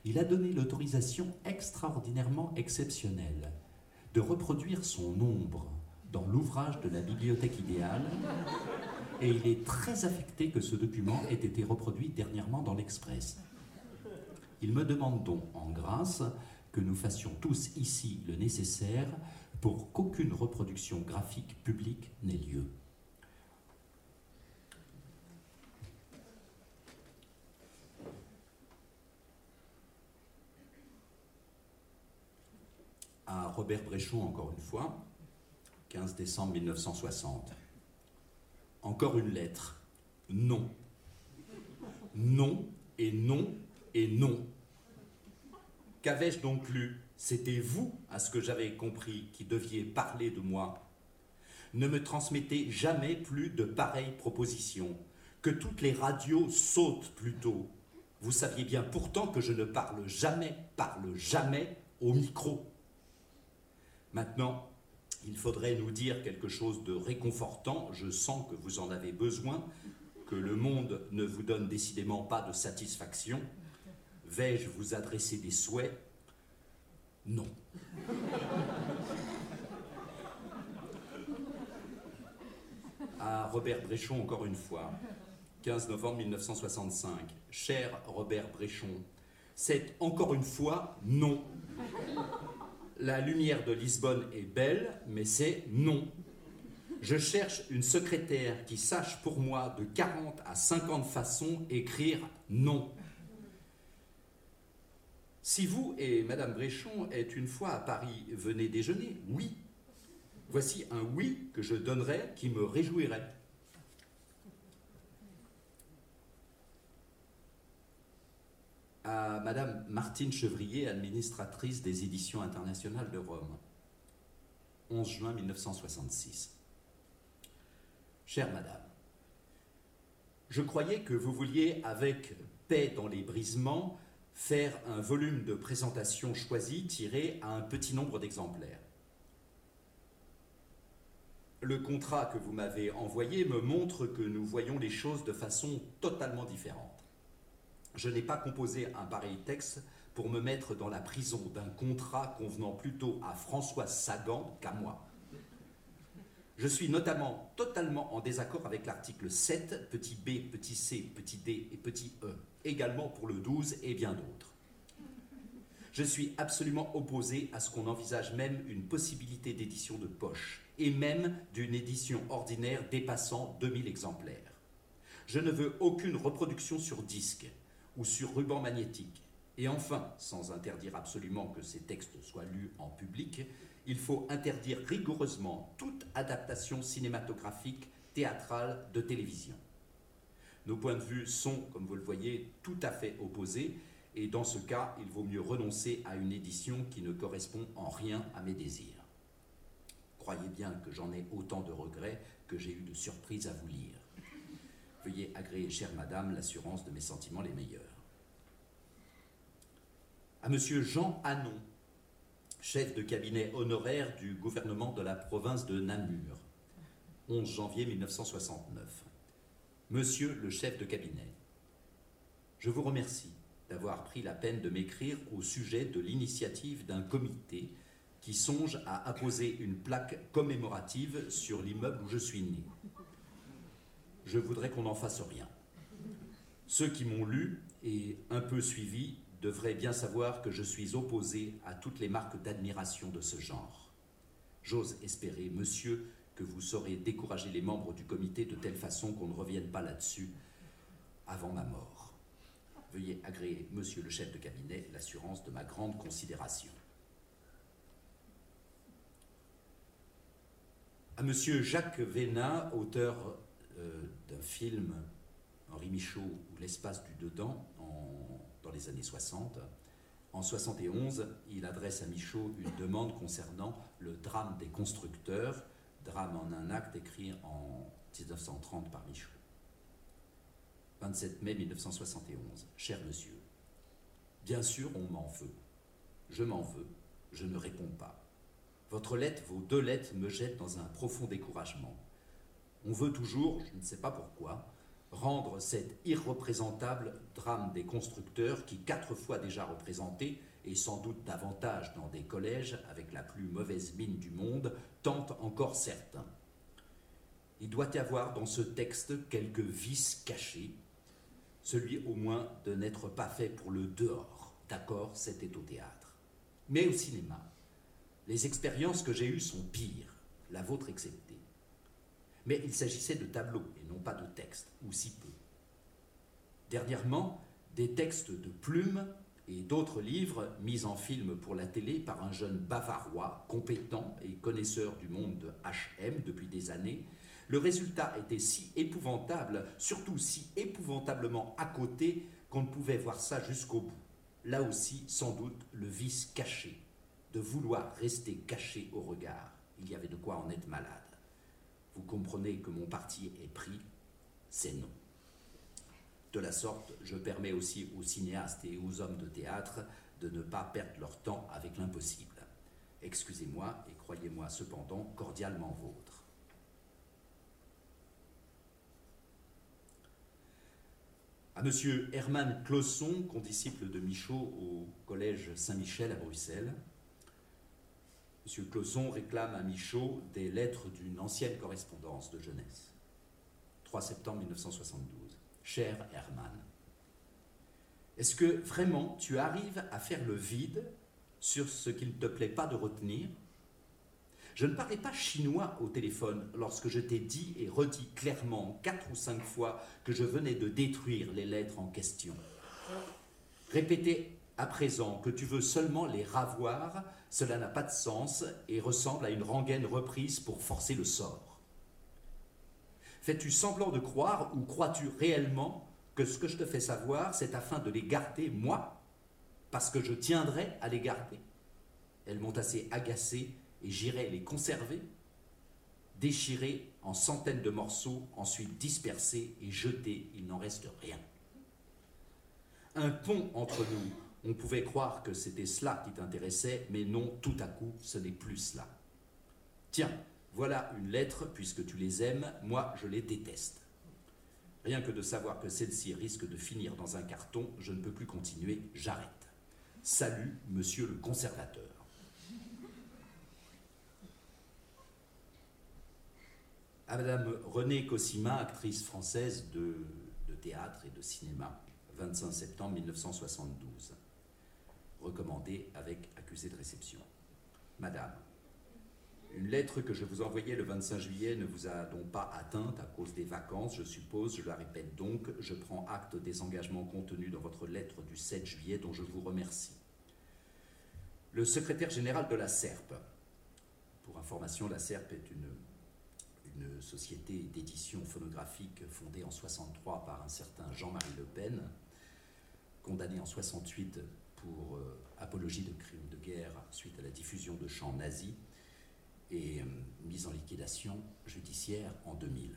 Il a donné l'autorisation extraordinairement exceptionnelle de reproduire son ombre dans l'ouvrage de la bibliothèque idéale et il est très affecté que ce document ait été reproduit dernièrement dans l'Express. Il me demande donc en grâce que nous fassions tous ici le nécessaire pour qu'aucune reproduction graphique publique n'ait lieu. À Robert Bréchon, encore une fois, 15 décembre 1960. Encore une lettre. Non. Non et non et non. Qu'avais-je donc lu? C'était vous, à ce que j'avais compris, qui deviez parler de moi. Ne me transmettez jamais plus de pareilles propositions. Que toutes les radios sautent plutôt. Vous saviez bien pourtant que je ne parle jamais, parle jamais au micro. Maintenant, il faudrait nous dire quelque chose de réconfortant. Je sens que vous en avez besoin, que le monde ne vous donne décidément pas de satisfaction. Vais-je vous adresser des souhaits? Non. À Robert Bréchon, encore une fois, 15 novembre 1965. Cher Robert Bréchon, c'est encore une fois non la lumière de Lisbonne est belle, mais c'est non. Je cherche une secrétaire qui sache pour moi de 40 à 50 façons écrire non. Si vous et Madame Bréchon êtes une fois à Paris, venez déjeuner, oui. Voici un oui que je donnerais qui me réjouirait. À Madame Martine Chevrier, administratrice des éditions internationales de Rome, 11 juin 1966. Chère Madame, je croyais que vous vouliez, avec paix dans les brisements, faire un volume de présentation choisi tiré à un petit nombre d'exemplaires. Le contrat que vous m'avez envoyé me montre que nous voyons les choses de façon totalement différente. Je n'ai pas composé un pareil texte pour me mettre dans la prison d'un contrat convenant plutôt à François Sagan qu'à moi. Je suis notamment totalement en désaccord avec l'article 7, petit b, petit c, petit d et petit e, également pour le 12 et bien d'autres. Je suis absolument opposé à ce qu'on envisage même une possibilité d'édition de poche, et même d'une édition ordinaire dépassant 2000 exemplaires. Je ne veux aucune reproduction sur disque, ou sur ruban magnétique. Et enfin, sans interdire absolument que ces textes soient lus en public, il faut interdire rigoureusement toute adaptation cinématographique, théâtrale, de télévision. Nos points de vue sont, comme vous le voyez, tout à fait opposés, et dans ce cas, il vaut mieux renoncer à une édition qui ne correspond en rien à mes désirs. Croyez bien que j'en ai autant de regrets que j'ai eu de surprises à vous lire. Veuillez agréer, chère madame, l'assurance de mes sentiments les meilleurs. À monsieur Jean Hanon, chef de cabinet honoraire du gouvernement de la province de Namur, 11 janvier 1969. Monsieur le chef de cabinet, je vous remercie d'avoir pris la peine de m'écrire au sujet de l'initiative d'un comité qui songe à apposer une plaque commémorative sur l'immeuble où je suis né je voudrais qu'on n'en fasse rien. Ceux qui m'ont lu et un peu suivi devraient bien savoir que je suis opposé à toutes les marques d'admiration de ce genre. J'ose espérer, monsieur, que vous saurez décourager les membres du comité de telle façon qu'on ne revienne pas là-dessus avant ma mort. Veuillez agréer, monsieur le chef de cabinet, l'assurance de ma grande considération. À monsieur Jacques Vénin, auteur euh, d'un film Henri Michaud ou L'espace du dedans dans les années 60, en 71, il adresse à Michaud une demande concernant le drame des constructeurs, drame en un acte écrit en 1930 par Michaud. 27 mai 1971. Cher monsieur, bien sûr on m'en veut. Je m'en veux, je ne réponds pas. Votre lettre, vos deux lettres me jettent dans un profond découragement. On veut toujours, je ne sais pas pourquoi, rendre cet irreprésentable drame des constructeurs qui, quatre fois déjà représenté, et sans doute davantage dans des collèges avec la plus mauvaise mine du monde, tente encore certains. Il doit y avoir dans ce texte quelques vices cachés, celui au moins de n'être pas fait pour le dehors. D'accord, c'était au théâtre. Mais au cinéma, les expériences que j'ai eues sont pires, la vôtre exceptée. Mais il s'agissait de tableaux et non pas de textes, ou si peu. Dernièrement, des textes de plumes et d'autres livres mis en film pour la télé par un jeune bavarois compétent et connaisseur du monde de HM depuis des années, le résultat était si épouvantable, surtout si épouvantablement à côté, qu'on ne pouvait voir ça jusqu'au bout. Là aussi, sans doute, le vice caché, de vouloir rester caché au regard. Il y avait de quoi en être malade. Vous comprenez que mon parti est pris, c'est non. De la sorte, je permets aussi aux cinéastes et aux hommes de théâtre de ne pas perdre leur temps avec l'impossible. Excusez-moi et croyez-moi cependant cordialement vôtre. à M. Hermann Clausson, condisciple de Michaud au Collège Saint-Michel à Bruxelles. M. Clausson réclame à Michaud des lettres d'une ancienne correspondance de jeunesse. 3 septembre 1972. Cher Hermann, est-ce que vraiment tu arrives à faire le vide sur ce qu'il ne te plaît pas de retenir? Je ne parlais pas chinois au téléphone lorsque je t'ai dit et redit clairement quatre ou cinq fois que je venais de détruire les lettres en question. Répéter à présent que tu veux seulement les ravoir, cela n'a pas de sens et ressemble à une rengaine reprise pour forcer le sort. Fais-tu semblant de croire ou crois-tu réellement que ce que je te fais savoir, c'est afin de les garder, moi, parce que je tiendrai à les garder? Elles m'ont assez agacé et j'irai les conserver, déchirer en centaines de morceaux, ensuite disperser et jeter, il n'en reste rien. Un pont entre nous, on pouvait croire que c'était cela qui t'intéressait, mais non, tout à coup, ce n'est plus cela. Tiens, voilà une lettre, puisque tu les aimes, moi je les déteste. Rien que de savoir que celle-ci risque de finir dans un carton, je ne peux plus continuer, j'arrête. Salut, monsieur le conservateur. à Madame Renée Cosima, actrice française de, théâtre et de cinéma, 25 septembre 1972. Recommandée avec accusé de réception. Madame, une lettre que je vous envoyais le 25 juillet ne vous a donc pas atteinte à cause des vacances, je suppose, je la répète donc, je prends acte des engagements contenus dans votre lettre du 7 juillet dont je vous remercie. Le secrétaire général de la SERP, pour information, la SERP est une une société d'édition phonographique fondée en 63 par un certain Jean-Marie Le Pen, condamné en 68 pour euh, apologie de crimes de guerre suite à la diffusion de chants nazis et euh, mise en liquidation judiciaire en 2000.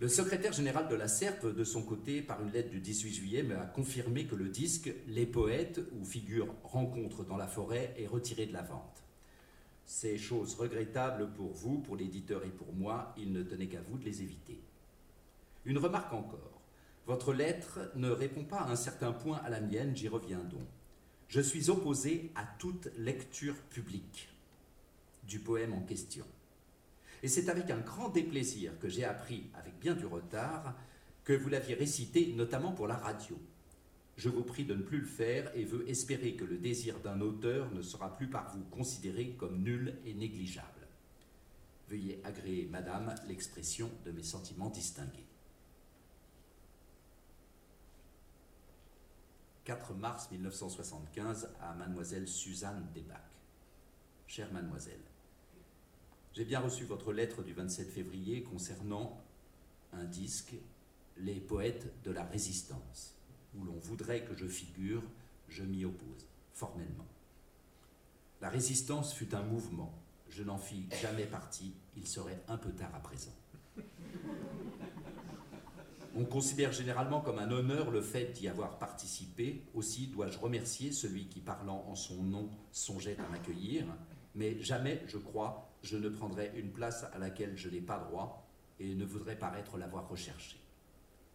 Le secrétaire général de la SERP, de son côté, par une lettre du 18 juillet, m'a confirmé que le disque Les Poètes, où figure Rencontre dans la forêt, est retiré de la vente. C'est chose regrettable pour vous, pour l'éditeur et pour moi, il ne tenait qu'à vous de les éviter. Une remarque encore. Votre lettre ne répond pas à un certain point à la mienne, j'y reviens donc. Je suis opposé à toute lecture publique du poème en question. Et c'est avec un grand déplaisir que j'ai appris, avec bien du retard, que vous l'aviez récité, notamment pour la radio. Je vous prie de ne plus le faire et veux espérer que le désir d'un auteur ne sera plus par vous considéré comme nul et négligeable. Veuillez agréer, Madame, l'expression de mes sentiments distingués. 4 mars 1975 à Mademoiselle Suzanne Desbac. Chère Mademoiselle, j'ai bien reçu votre lettre du 27 février concernant un disque, Les poètes de la résistance, où l'on voudrait que je figure, je m'y oppose, formellement. La résistance fut un mouvement, je n'en fis jamais partie, il serait un peu tard à présent. On considère généralement comme un honneur le fait d'y avoir participé. Aussi dois-je remercier celui qui, parlant en son nom, songeait à m'accueillir. Mais jamais, je crois, je ne prendrai une place à laquelle je n'ai pas droit et ne voudrais paraître l'avoir recherchée.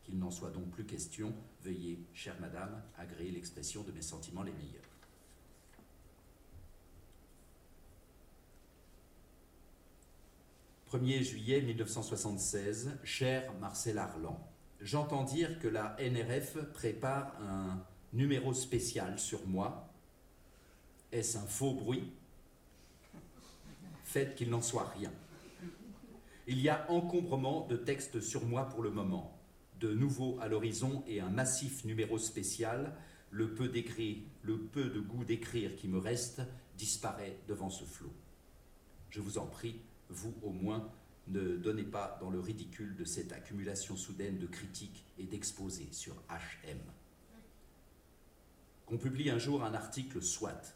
Qu'il n'en soit donc plus question, veuillez, chère madame, agréer l'expression de mes sentiments les meilleurs. 1er juillet 1976, cher Marcel Arlan, j'entends dire que la NRF prépare un numéro spécial sur moi. Est-ce un faux bruit? Faites qu'il n'en soit rien. Il y a encombrement de textes sur moi pour le moment, de nouveau à l'horizon et un massif numéro spécial. Le peu, le peu de goût d'écrire qui me reste disparaît devant ce flot. Je vous en prie, vous au moins, ne donnez pas dans le ridicule de cette accumulation soudaine de critiques et d'exposés sur HM. Qu'on publie un jour un article, soit,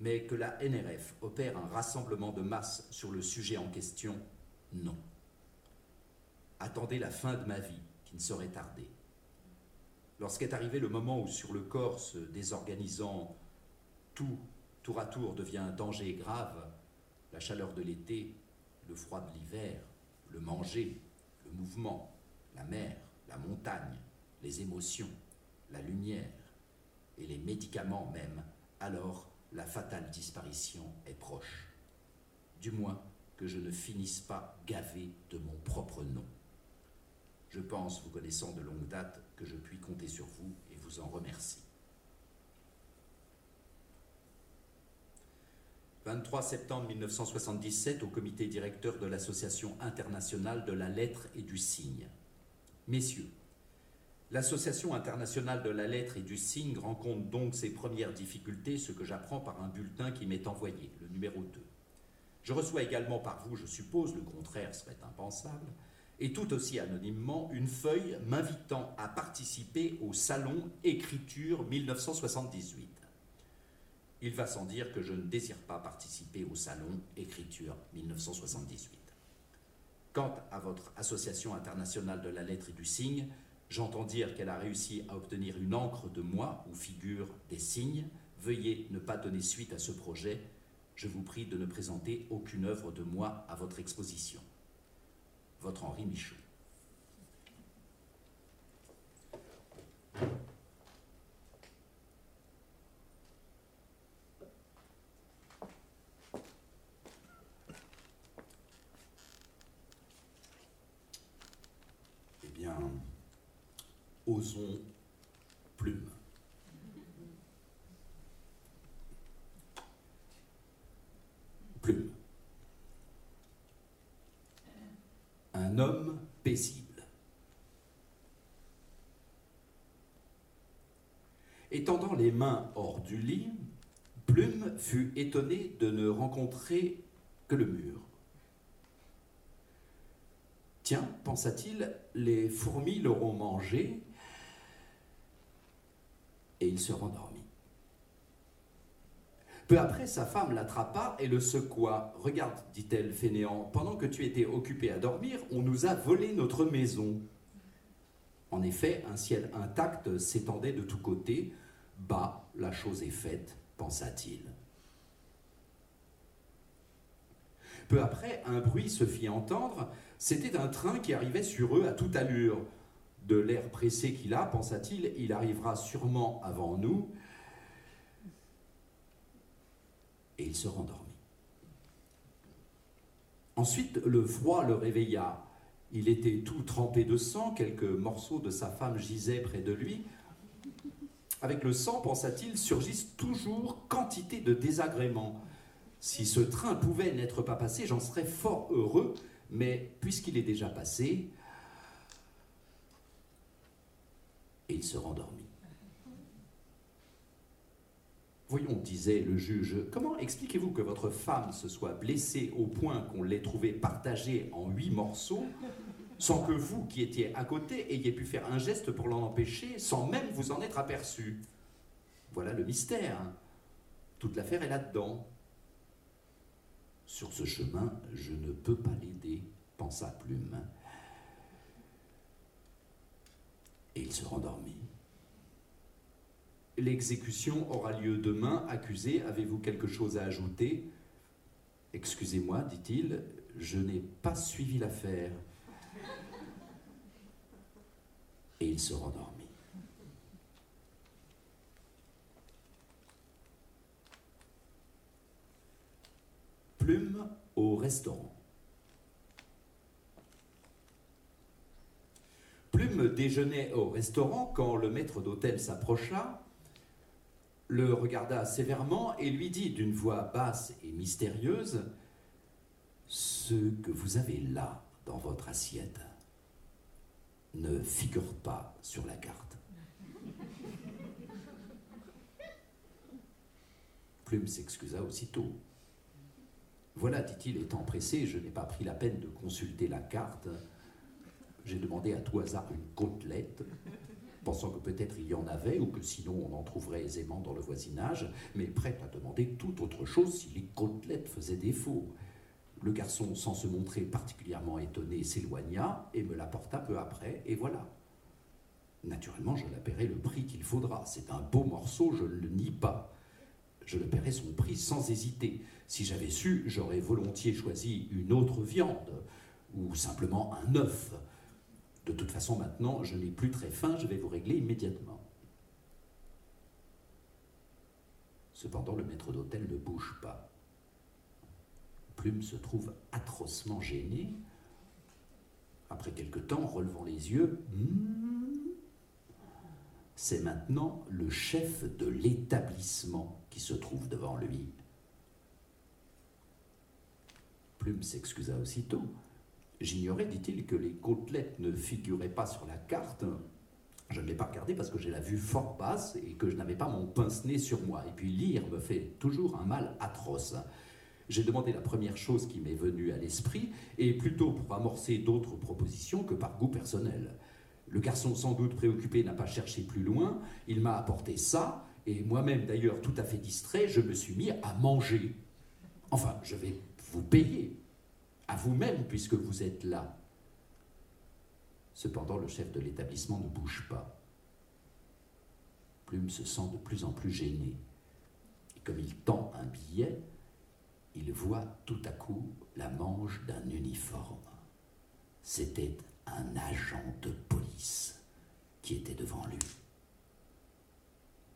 mais que la NRF opère un rassemblement de masse sur le sujet en question, non. Attendez la fin de ma vie, qui ne saurait tarder. Lorsqu'est arrivé le moment où sur le corps se désorganisant, tout, tour à tour, devient un danger grave, la chaleur de l'été, le froid de l'hiver, le manger, le mouvement, la mer, la montagne, les émotions, la lumière et les médicaments même, alors la fatale disparition est proche. Du moins que je ne finisse pas gavé de mon propre nom. Je pense, vous connaissant de longue date, que je puis compter sur vous et vous en remercie. 23 septembre 1977 au comité directeur de l'Association internationale de la lettre et du signe. Messieurs, l'Association internationale de la lettre et du signe rencontre donc ses premières difficultés, ce que j'apprends par un bulletin qui m'est envoyé, le numéro 2. Je reçois également par vous, je suppose, le contraire serait impensable, et tout aussi anonymement, une feuille m'invitant à participer au Salon Écriture 1978 il va sans dire que je ne désire pas participer au salon Écriture 1978. Quant à votre Association internationale de la lettre et du signe, j'entends dire qu'elle a réussi à obtenir une encre de moi où figurent des signes. Veuillez ne pas donner suite à ce projet. Je vous prie de ne présenter aucune œuvre de moi à votre exposition. Votre Henri Michaud. Osons plume. Plume. Un homme paisible. Étendant les mains hors du lit, Plume fut étonné de ne rencontrer que le mur. Tiens, pensa-t-il, les fourmis l'auront mangé, et il se rendormit. Peu après, sa femme l'attrapa et le secoua. Regarde, dit-elle, fainéant, pendant que tu étais occupé à dormir, on nous a volé notre maison. En effet, un ciel intact s'étendait de tous côtés. Bah, la chose est faite, pensa-t-il. Peu après, un bruit se fit entendre c'était un train qui arrivait sur eux à toute allure. De l'air pressé qu'il a, pensa-t-il, il arrivera sûrement avant nous. Et il se rendormit. Ensuite, le froid le réveilla. Il était tout trempé de sang, quelques morceaux de sa femme gisaient près de lui. Avec le sang, pensa-t-il, surgissent toujours quantité de désagréments. Si ce train pouvait n'être pas passé, j'en serais fort heureux, mais puisqu'il est déjà passé, et il se rendormit. Voyons, disait le juge, comment expliquez-vous que votre femme se soit blessée au point qu'on l'ait trouvée partagée en huit morceaux, sans que vous, qui étiez à côté, ayez pu faire un geste pour l'en empêcher, sans même vous en être aperçu? Voilà le mystère. Toute l'affaire est là-dedans. Sur ce chemin, je ne peux pas l'aider, pensa Plume. Et il se rendormit. L'exécution aura lieu demain. Accusé, avez-vous quelque chose à ajouter? Excusez-moi, dit-il, je n'ai pas suivi l'affaire. Et il se rendormit. Plume au restaurant. Plume déjeunait au restaurant quand le maître d'hôtel s'approcha le regarda sévèrement et lui dit d'une voix basse et mystérieuse Ce que vous avez là dans votre assiette ne figure pas sur la carte. Plume s'excusa aussitôt. Voilà, dit-il, étant pressé, je n'ai pas pris la peine de consulter la carte. J'ai demandé à tout hasard une côtelette pensant que peut-être il y en avait ou que sinon on en trouverait aisément dans le voisinage, mais prêt à demander toute autre chose si les côtelettes faisaient défaut. Le garçon, sans se montrer particulièrement étonné, s'éloigna et me l'apporta peu après, et voilà. Naturellement, je la paierai le prix qu'il faudra. C'est un beau morceau, je ne le nie pas. Je le paierai son prix sans hésiter. Si j'avais su, j'aurais volontiers choisi une autre viande, ou simplement un œuf. De toute façon, maintenant, je n'ai plus très faim, je vais vous régler immédiatement. Cependant, le maître d'hôtel ne bouge pas. Plume se trouve atrocement gêné. Après quelque temps, relevant les yeux, hmm, c'est maintenant le chef de l'établissement qui se trouve devant lui. Plume s'excusa aussitôt. J'ignorais, dit-il, que les côtelettes ne figuraient pas sur la carte. Je ne l'ai pas regardé parce que j'ai la vue fort basse et que je n'avais pas mon pince-nez sur moi. Et puis lire me fait toujours un mal atroce. J'ai demandé la première chose qui m'est venue à l'esprit, et plutôt pour amorcer d'autres propositions que par goût personnel. Le garçon, sans doute préoccupé, n'a pas cherché plus loin. Il m'a apporté ça, et moi-même, d'ailleurs, tout à fait distrait, je me suis mis à manger. Enfin, je vais vous payer à vous-même puisque vous êtes là. Cependant, le chef de l'établissement ne bouge pas. Plume se sent de plus en plus gêné. Et comme il tend un billet, il voit tout à coup la manche d'un uniforme. C'était un agent de police qui était devant lui.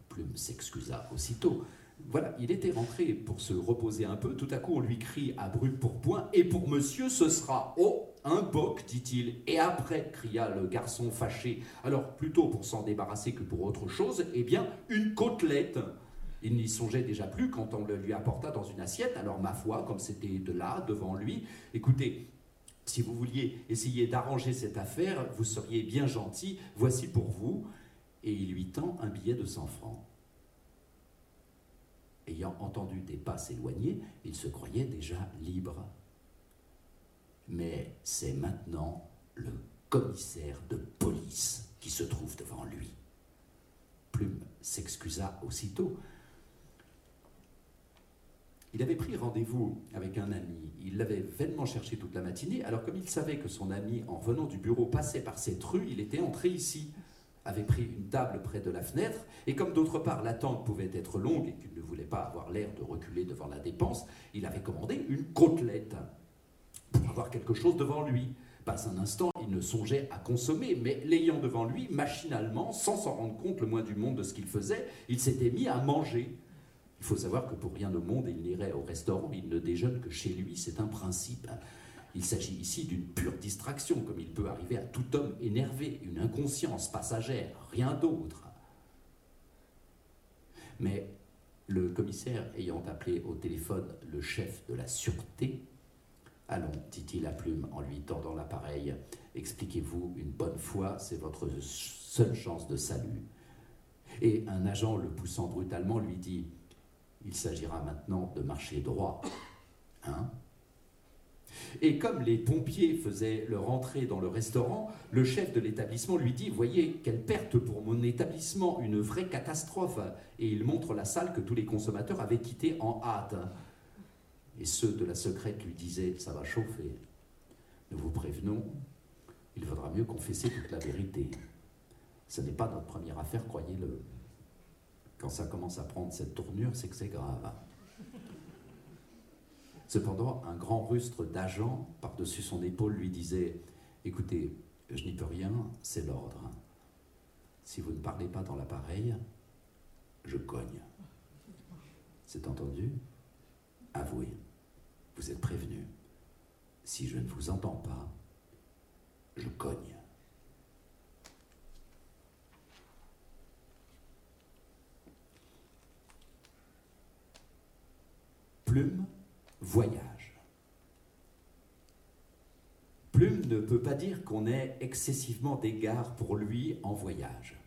Plume s'excusa aussitôt, voilà, il était rentré pour se reposer un peu. Tout à coup, on lui crie à brûle pour point Et pour monsieur, ce sera oh, un boc, dit-il. Et après, cria le garçon fâché. Alors, plutôt pour s'en débarrasser que pour autre chose, eh bien, une côtelette. Il n'y songeait déjà plus quand on le lui apporta dans une assiette. Alors, ma foi, comme c'était de là, devant lui, écoutez, si vous vouliez essayer d'arranger cette affaire, vous seriez bien gentil. Voici pour vous. Et il lui tend un billet de 100 francs. Ayant entendu des pas s'éloigner, il se croyait déjà libre. Mais c'est maintenant le commissaire de police qui se trouve devant lui. Plume s'excusa aussitôt. Il avait pris rendez-vous avec un ami. Il l'avait vainement cherché toute la matinée. Alors comme il savait que son ami, en revenant du bureau, passait par cette rue, il était entré ici avait pris une table près de la fenêtre, et comme d'autre part l'attente pouvait être longue et qu'il ne voulait pas avoir l'air de reculer devant la dépense, il avait commandé une côtelette pour avoir quelque chose devant lui. Pas un instant, il ne songeait à consommer, mais l'ayant devant lui, machinalement, sans s'en rendre compte le moins du monde de ce qu'il faisait, il s'était mis à manger. Il faut savoir que pour rien au monde, il n'irait au restaurant, il ne déjeune que chez lui, c'est un principe. Il s'agit ici d'une pure distraction, comme il peut arriver à tout homme énervé, une inconscience passagère, rien d'autre. Mais Le commissaire ayant appelé au téléphone le chef de la sûreté, Allons, dit-il à Plume en lui tordant l'appareil, expliquez-vous une bonne fois, c'est votre seule chance de salut. Et un agent le poussant brutalement lui dit Il s'agira maintenant de marcher droit. Hein? Et comme les pompiers faisaient leur entrée dans le restaurant, le chef de l'établissement lui dit Voyez, quelle perte pour mon établissement, une vraie catastrophe. Et il montre la salle que tous les consommateurs avaient quittée en hâte. Et ceux de la secrète lui disaient Ça va chauffer. Nous vous prévenons, il faudra mieux confesser toute la vérité. Ce n'est pas notre première affaire, croyez-le. Quand ça commence à prendre cette tournure, c'est que c'est grave. Cependant, un grand rustre d'agent, par-dessus son épaule, lui disait Écoutez, je n'y peux rien, c'est l'ordre. Si vous ne parlez pas dans l'appareil, je cogne. C'est entendu? Avouez, vous êtes prévenu. Si je ne vous entends pas, je cogne. Plume voyage. Plume ne peut pas dire qu'on ait excessivement d'égard pour lui en voyage.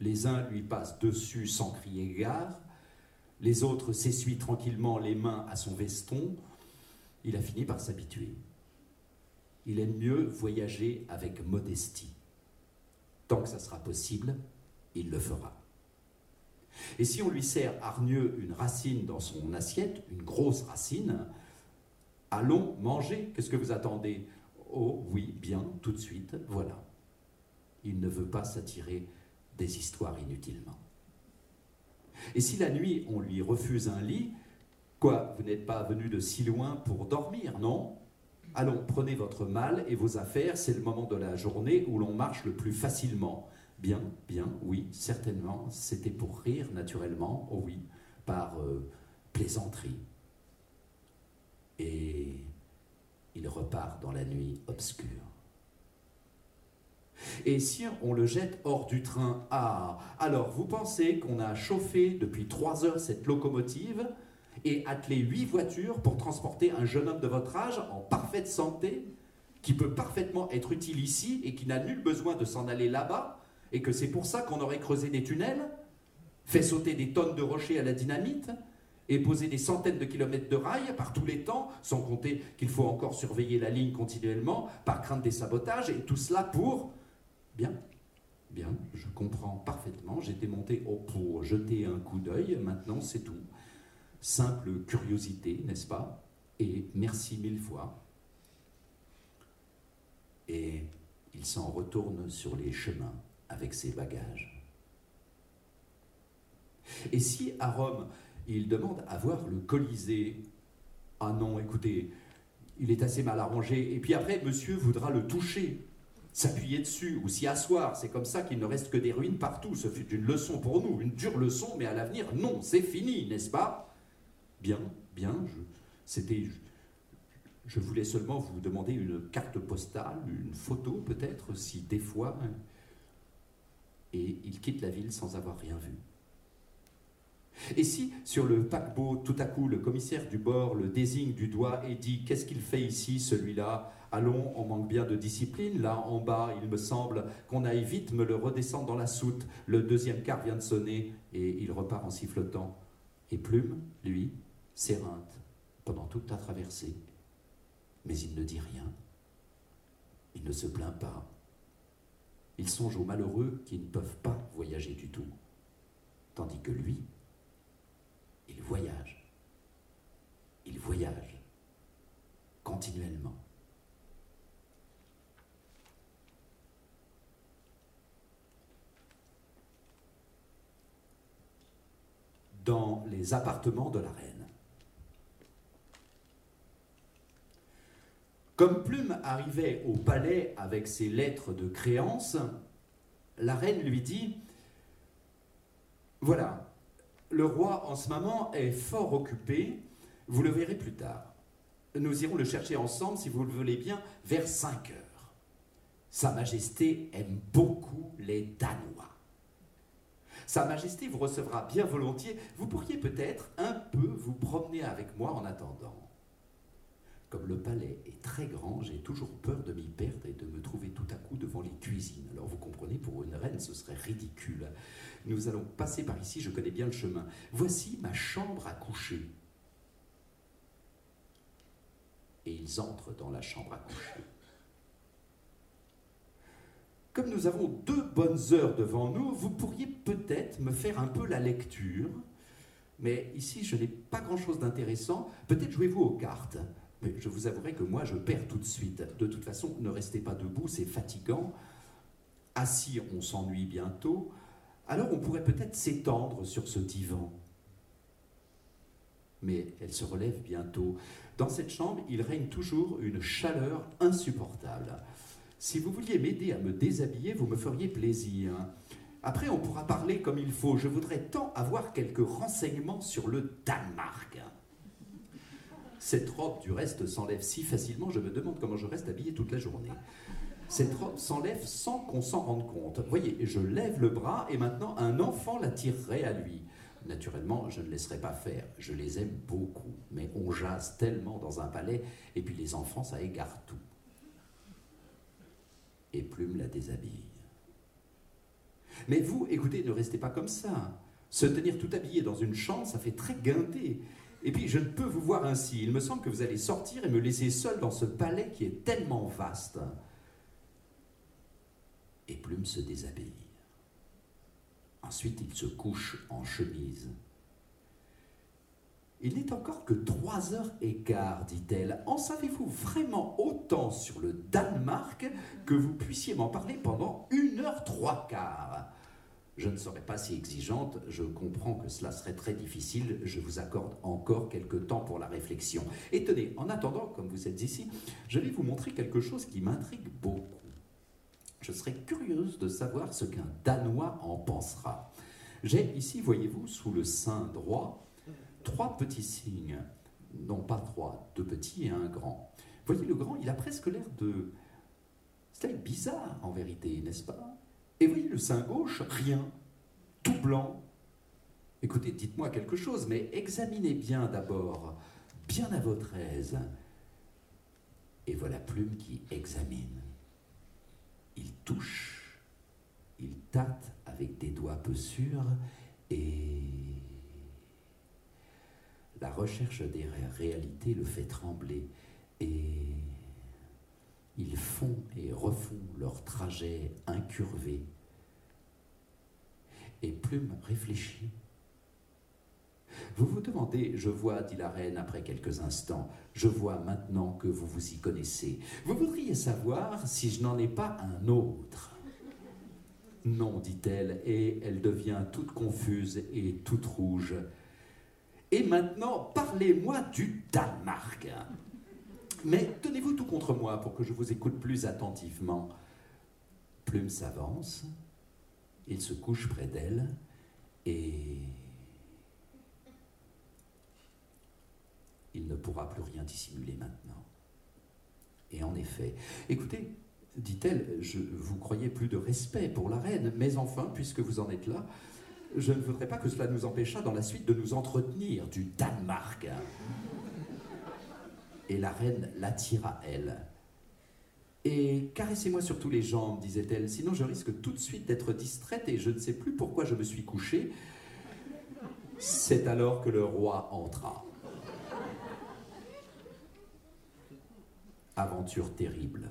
Les uns lui passent dessus sans crier gare, les autres s'essuient tranquillement les mains à son veston. Il a fini par s'habituer. Il aime mieux voyager avec modestie. Tant que ça sera possible, il le fera. Et si on lui sert hargneux une racine dans son assiette, une grosse racine, allons manger. Qu'est-ce que vous attendez? Oh oui, bien, tout de suite, voilà. Il ne veut pas s'attirer des histoires inutilement. Et si la nuit on lui refuse un lit, quoi, vous n'êtes pas venu de si loin pour dormir, non? Allons, prenez votre mal et vos affaires, c'est le moment de la journée où l'on marche le plus facilement. Bien, bien, oui, certainement. C'était pour rire, naturellement, oh oui, par euh, plaisanterie. Et il repart dans la nuit obscure. Et si on le jette hors du train, ah, alors vous pensez qu'on a chauffé depuis trois heures cette locomotive et attelé huit voitures pour transporter un jeune homme de votre âge en parfaite santé, qui peut parfaitement être utile ici et qui n'a nul besoin de s'en aller là-bas? Et que c'est pour ça qu'on aurait creusé des tunnels, fait sauter des tonnes de rochers à la dynamite, et posé des centaines de kilomètres de rails par tous les temps, sans compter qu'il faut encore surveiller la ligne continuellement par crainte des sabotages, et tout cela pour... Bien, bien, je comprends parfaitement, j'étais monté pour jeter un coup d'œil, maintenant c'est tout. Simple curiosité, n'est-ce pas? Et merci mille fois. Et il s'en retourne sur les chemins avec ses bagages. Et si à Rome, il demande à voir le Colisée, ah non, écoutez, il est assez mal arrangé, et puis après, monsieur voudra le toucher, s'appuyer dessus ou s'y asseoir, c'est comme ça qu'il ne reste que des ruines partout, ce fut une leçon pour nous, une dure leçon, mais à l'avenir, non, c'est fini, n'est-ce pas? Bien, bien, c'était... Je voulais seulement vous demander une carte postale, une photo peut-être, si des fois et il quitte la ville sans avoir rien vu. Et si, sur le paquebot, tout à coup, le commissaire du bord le désigne du doigt et dit Qu'est-ce qu'il fait ici, celui-là? Allons, on manque bien de discipline. Là, en bas, il me semble qu'on aille vite me le redescendre dans la soute. Le deuxième quart vient de sonner et il repart en sifflotant. Et Plume, lui, s'éreinte pendant toute la traversée. Mais il ne dit rien. Il ne se plaint pas. Il songe aux malheureux qui ne peuvent pas voyager du tout. Tandis que lui, il voyage. Il voyage continuellement. Dans les appartements de la reine. Comme Plume arrivait au palais avec ses lettres de créance, la reine lui dit Voilà, le roi en ce moment est fort occupé, vous le verrez plus tard. Nous irons le chercher ensemble, si vous le voulez bien, vers 5 heures. Sa Majesté aime beaucoup les Danois. Sa Majesté vous recevra bien volontiers. Vous pourriez peut-être un peu vous promener avec moi en attendant. Comme le palais est très grand, j'ai toujours peur de m'y perdre et de me trouver tout à coup devant les cuisines. Alors vous comprenez, pour une reine, ce serait ridicule. Nous allons passer par ici, je connais bien le chemin. Voici ma chambre à coucher. Et ils entrent dans la chambre à coucher. Comme nous avons deux bonnes heures devant nous, vous pourriez peut-être me faire un peu la lecture. Mais ici, je n'ai pas grand-chose d'intéressant. Peut-être jouez-vous aux cartes. Je vous avouerai que moi, je perds tout de suite. De toute façon, ne restez pas debout, c'est fatigant. Assis, on s'ennuie bientôt. Alors on pourrait peut-être s'étendre sur ce divan. Mais elle se relève bientôt. Dans cette chambre, il règne toujours une chaleur insupportable. Si vous vouliez m'aider à me déshabiller, vous me feriez plaisir. Après, on pourra parler comme il faut. Je voudrais tant avoir quelques renseignements sur le Danemark. Cette robe, du reste, s'enlève si facilement, je me demande comment je reste habillé toute la journée. Cette robe s'enlève sans qu'on s'en rende compte. Voyez, je lève le bras et maintenant un enfant la tirerait à lui. Naturellement, je ne laisserai pas faire. Je les aime beaucoup, mais on jase tellement dans un palais, et puis les enfants, ça égare tout. Et Plume la déshabille. Mais vous, écoutez, ne restez pas comme ça. Se tenir tout habillé dans une chambre, ça fait très guindé. Et puis, je ne peux vous voir ainsi. Il me semble que vous allez sortir et me laisser seul dans ce palais qui est tellement vaste. Et Plume se déshabille. Ensuite, il se couche en chemise. Il n'est encore que trois heures et quart, dit-elle. En savez-vous vraiment autant sur le Danemark que vous puissiez m'en parler pendant une heure trois quarts? Je ne serai pas si exigeante, je comprends que cela serait très difficile, je vous accorde encore quelques temps pour la réflexion. Et tenez, en attendant, comme vous êtes ici, je vais vous montrer quelque chose qui m'intrigue beaucoup. Je serais curieuse de savoir ce qu'un Danois en pensera. J'ai ici, voyez-vous, sous le sein droit, trois petits signes. Non pas trois, deux petits et un grand. Voyez le grand, il a presque l'air de... C'est bizarre en vérité, n'est-ce pas? Et voyez le sein gauche, rien, tout blanc. Écoutez, dites-moi quelque chose, mais examinez bien d'abord, bien à votre aise. Et voilà Plume qui examine. Il touche, il tâte avec des doigts peu sûrs et la recherche des réalités le fait trembler et ils font et refont leur trajet incurvé. Et Plume réfléchit. Vous vous demandez, je vois, dit la reine après quelques instants, je vois maintenant que vous vous y connaissez. Vous voudriez savoir si je n'en ai pas un autre. Non, dit-elle, et elle devient toute confuse et toute rouge. Et maintenant, parlez-moi du Danemark. Mais tenez-vous tout contre moi pour que je vous écoute plus attentivement. Plume s'avance, il se couche près d'elle et il ne pourra plus rien dissimuler maintenant. Et en effet, écoutez, dit-elle, je vous croyais plus de respect pour la reine, mais enfin, puisque vous en êtes là, je ne voudrais pas que cela nous empêchât dans la suite de nous entretenir du Danemark et la reine l'attire à elle. Et caressez-moi sur tous les jambes, disait-elle, sinon je risque tout de suite d'être distraite et je ne sais plus pourquoi je me suis couchée. C'est alors que le roi entra. Aventure terrible,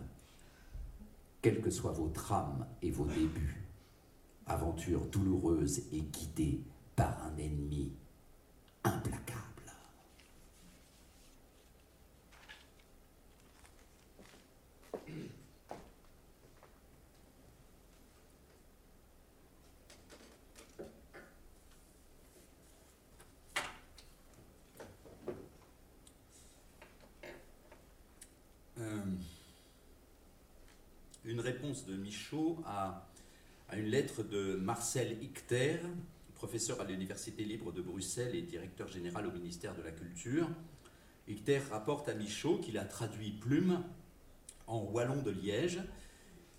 quelles que soient vos trames et vos débuts. Aventure douloureuse et guidée par un ennemi implacable. Une réponse de Michaud à, une lettre de Marcel Ichter, professeur à l'Université libre de Bruxelles et directeur général au ministère de la Culture. Ichter rapporte à Michaud qu'il a traduit Plume en wallon de Liège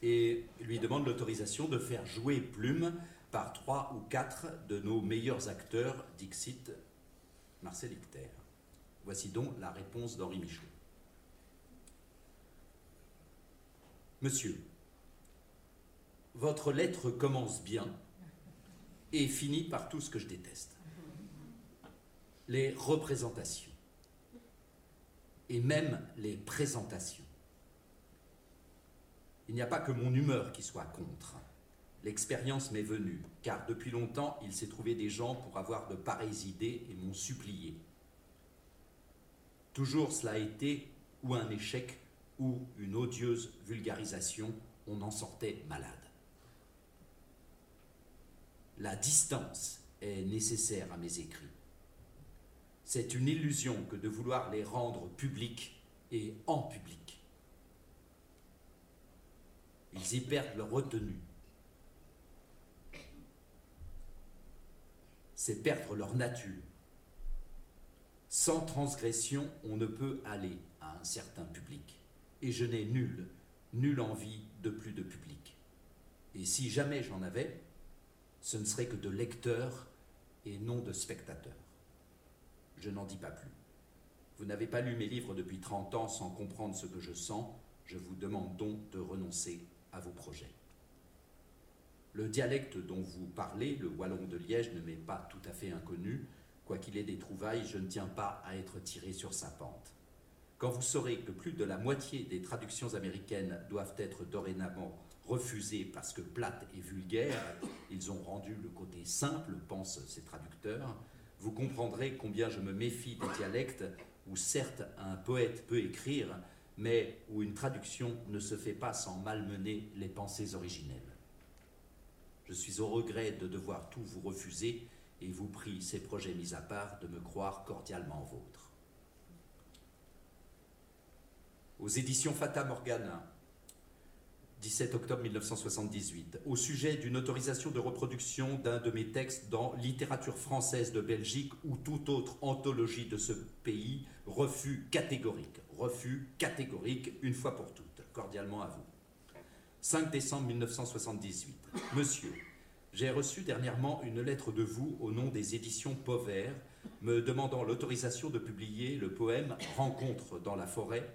et lui demande l'autorisation de faire jouer Plume par trois ou quatre de nos meilleurs acteurs, dixit Marcel Icter. Voici donc la réponse d'Henri Michaud. Monsieur, votre lettre commence bien et finit par tout ce que je déteste. Les représentations et même les présentations. Il n'y a pas que mon humeur qui soit contre. L'expérience m'est venue, car depuis longtemps il s'est trouvé des gens pour avoir de pareilles idées et m'ont supplié. Toujours cela a été ou un échec ou une odieuse vulgarisation, on en sortait malade. La distance est nécessaire à mes écrits. C'est une illusion que de vouloir les rendre publics et en public. Ils y perdent leur retenue. C'est perdre leur nature. Sans transgression, on ne peut aller à un certain public. Et je n'ai nulle, nulle envie de plus de public. Et si jamais j'en avais, ce ne serait que de lecteurs et non de spectateurs. Je n'en dis pas plus. Vous n'avez pas lu mes livres depuis 30 ans sans comprendre ce que je sens. Je vous demande donc de renoncer à vos projets. Le dialecte dont vous parlez, le wallon de Liège, ne m'est pas tout à fait inconnu. Quoiqu'il ait des trouvailles, je ne tiens pas à être tiré sur sa pente. Quand vous saurez que plus de la moitié des traductions américaines doivent être dorénavant refusées parce que plates et vulgaires, ils ont rendu le côté simple, pensent ces traducteurs, vous comprendrez combien je me méfie des dialectes où certes un poète peut écrire, mais où une traduction ne se fait pas sans malmener les pensées originelles. Je suis au regret de devoir tout vous refuser et vous prie, ces projets mis à part, de me croire cordialement vôtre. Aux éditions Fata Morgana, 17 octobre 1978, au sujet d'une autorisation de reproduction d'un de mes textes dans Littérature française de Belgique ou toute autre anthologie de ce pays, refus catégorique. Refus catégorique, une fois pour toutes. Cordialement à vous. 5 décembre 1978. Monsieur, j'ai reçu dernièrement une lettre de vous au nom des éditions Pauvert, me demandant l'autorisation de publier le poème Rencontre dans la forêt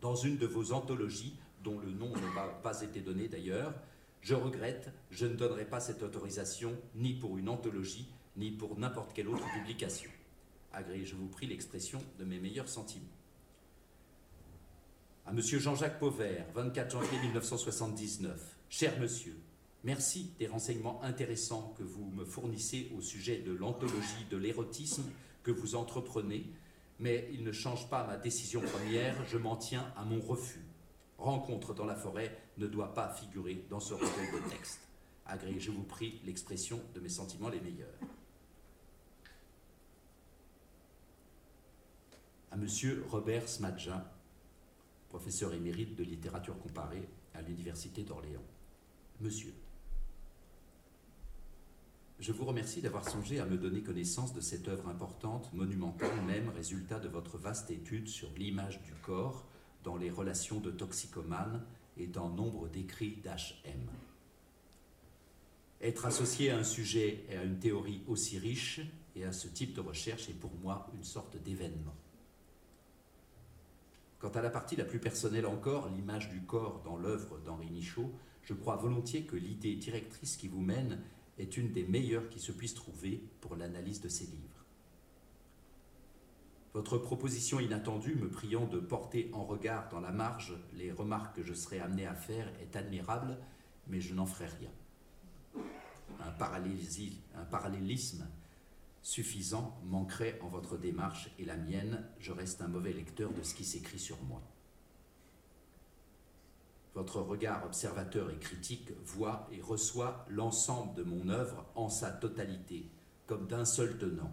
dans une de vos anthologies dont le nom n'a pas été donné d'ailleurs. Je regrette, je ne donnerai pas cette autorisation ni pour une anthologie, ni pour n'importe quelle autre publication. Agréez, je vous prie, l'expression de mes meilleurs sentiments. À Monsieur Jean-Jacques Pauvert, 24 janvier 1979. Cher Monsieur, merci des renseignements intéressants que vous me fournissez au sujet de l'anthologie de l'érotisme que vous entreprenez, mais il ne change pas ma décision première, je m'en tiens à mon refus rencontre dans la forêt ne doit pas figurer dans ce recueil de textes. Agréez, je vous prie, l'expression de mes sentiments les meilleurs. À Monsieur Robert Smadja, professeur émérite de littérature comparée à l'Université d'Orléans. Monsieur, je vous remercie d'avoir songé à me donner connaissance de cette œuvre importante, monumentale même, résultat de votre vaste étude sur l'image du corps, dans les relations de toxicomanes et dans nombre d'écrits d'H.M. Être associé à un sujet et à une théorie aussi riche et à ce type de recherche est pour moi une sorte d'événement. Quant à la partie la plus personnelle encore, l'image du corps dans l'œuvre d'Henri Michaud, je crois volontiers que l'idée directrice qui vous mène est une des meilleures qui se puisse trouver pour l'analyse de ces livres. Votre proposition inattendue, me priant de porter en regard dans la marge les remarques que je serai amené à faire, est admirable, mais je n'en ferai rien. Un, un parallélisme suffisant manquerait en votre démarche et la mienne, je reste un mauvais lecteur de ce qui s'écrit sur moi. Votre regard observateur et critique voit et reçoit l'ensemble de mon œuvre en sa totalité, comme d'un seul tenant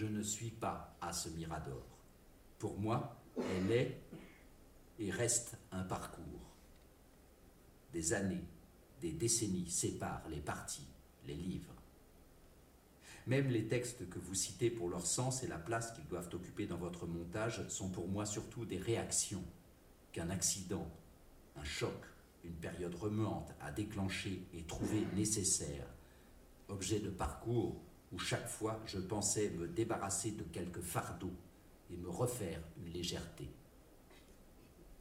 je ne suis pas à ce mirador. Pour moi, elle est et reste un parcours. Des années, des décennies séparent les parties, les livres. Même les textes que vous citez pour leur sens et la place qu'ils doivent occuper dans votre montage sont pour moi surtout des réactions qu'un accident, un choc une période remuante à déclencher et trouver nécessaire, objet de parcours où chaque fois je pensais me débarrasser de quelques fardeaux et me refaire une légèreté.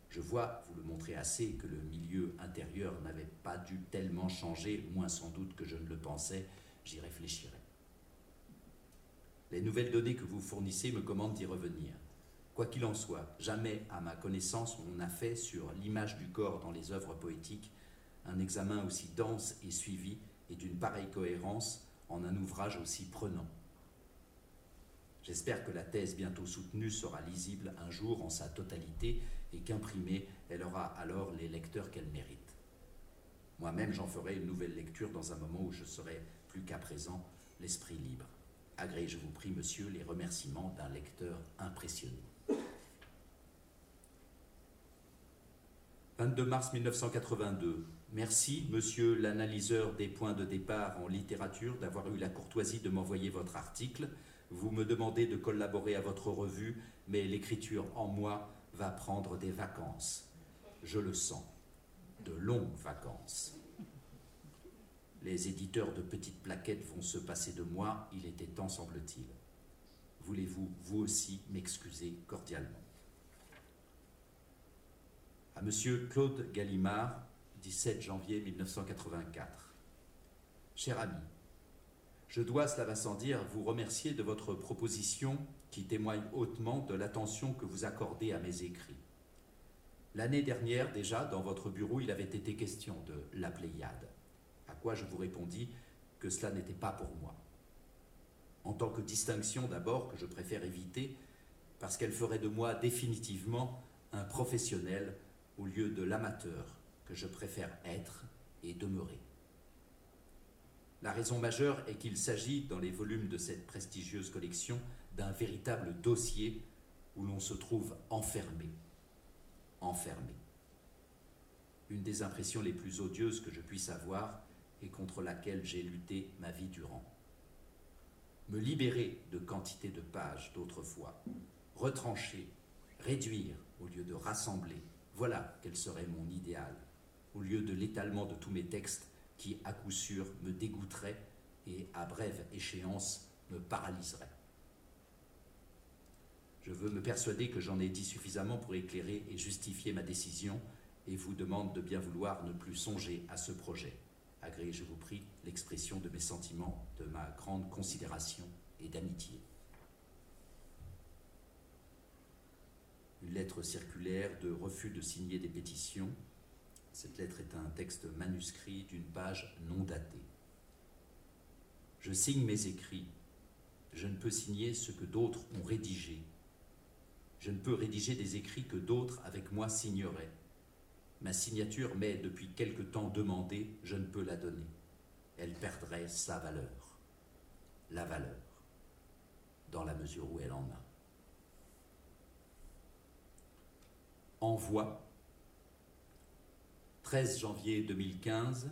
Je vois, vous le montrez assez, que le milieu intérieur n'avait pas dû tellement changer, moins sans doute que je ne le pensais, j'y réfléchirai. Les nouvelles données que vous fournissez me commandent d'y revenir. Quoi qu'il en soit, jamais, à ma connaissance, on n'a fait sur l'image du corps dans les œuvres poétiques un examen aussi dense et suivi et d'une pareille cohérence en un ouvrage aussi prenant. J'espère que la thèse bientôt soutenue sera lisible un jour en sa totalité et qu'imprimée, elle aura alors les lecteurs qu'elle mérite. Moi-même, j'en ferai une nouvelle lecture dans un moment où je serai plus qu'à présent l'esprit libre. Agrée, je vous prie, monsieur, les remerciements d'un lecteur impressionné. 22 mars 1982. Merci, monsieur l'analyseur des points de départ en littérature, d'avoir eu la courtoisie de m'envoyer votre article. Vous me demandez de collaborer à votre revue, mais l'écriture en moi va prendre des vacances. Je le sens, de longues vacances. Les éditeurs de petites plaquettes vont se passer de moi, il était temps, semble-t-il. Voulez-vous, vous aussi, m'excuser cordialement? À Monsieur Claude Gallimard, 17 janvier 1984. Cher ami, je dois, cela va sans dire, vous remercier de votre proposition qui témoigne hautement de l'attention que vous accordez à mes écrits. L'année dernière, déjà, dans votre bureau, il avait été question de la Pléiade, à quoi je vous répondis que cela n'était pas pour moi. En tant que distinction d'abord que je préfère éviter, parce qu'elle ferait de moi définitivement un professionnel au lieu de l'amateur que je préfère être et demeurer. La raison majeure est qu'il s'agit, dans les volumes de cette prestigieuse collection, d'un véritable dossier où l'on se trouve enfermé. Enfermé. Une des impressions les plus odieuses que je puisse avoir et contre laquelle j'ai lutté ma vie durant. Me libérer de quantité de pages d'autrefois, retrancher, réduire au lieu de rassembler, voilà quel serait mon idéal, au lieu de l'étalement de tous mes textes qui, à coup sûr, me dégoûterait et, à brève échéance, me paralyserait. Je veux me persuader que j'en ai dit suffisamment pour éclairer et justifier ma décision et vous demande de bien vouloir ne plus songer à ce projet. Agréez, je vous prie, l'expression de mes sentiments, de ma grande considération et d'amitié. Une lettre circulaire de refus de signer des pétitions cette lettre est un texte manuscrit d'une page non datée. Je signe mes écrits. Je ne peux signer ce que d'autres ont rédigé. Je ne peux rédiger des écrits que d'autres avec moi signeraient. Ma signature m'est depuis quelque temps demandée, je ne peux la donner. Elle perdrait sa valeur. La valeur, dans la mesure où elle en a. Envoi 13 janvier 2015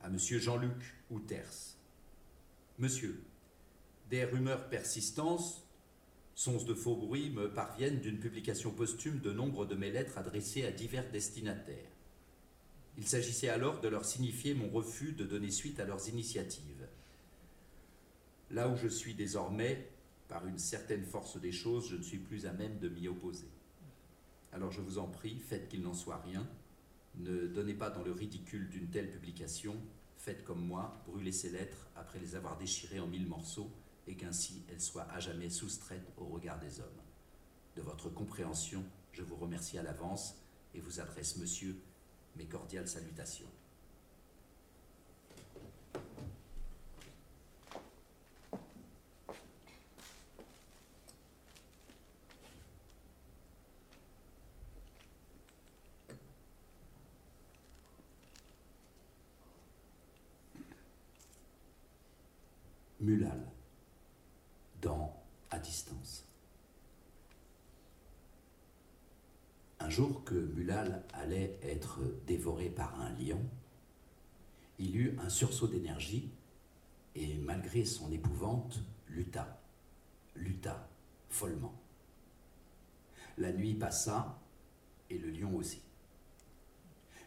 à Monsieur Jean-Luc Outers. Monsieur, des rumeurs persistantes, sons de faux bruits me parviennent d'une publication posthume de nombre de mes lettres adressées à divers destinataires. Il s'agissait alors de leur signifier mon refus de donner suite à leurs initiatives. Là où je suis désormais, par une certaine force des choses, je ne suis plus à même de m'y opposer. Alors je vous en prie, faites qu'il n'en soit rien. Ne donnez pas dans le ridicule d'une telle publication. Faites comme moi, brûlez ces lettres après les avoir déchirées en mille morceaux et qu'ainsi elles soient à jamais soustraites au regard des hommes. De votre compréhension, je vous remercie à l'avance et vous adresse, monsieur, mes cordiales salutations. Mulal, dans À distance. Un jour que Mulal allait être dévoré par un lion, il eut un sursaut d'énergie et, malgré son épouvante, lutta, lutta follement. La nuit passa, et le lion aussi.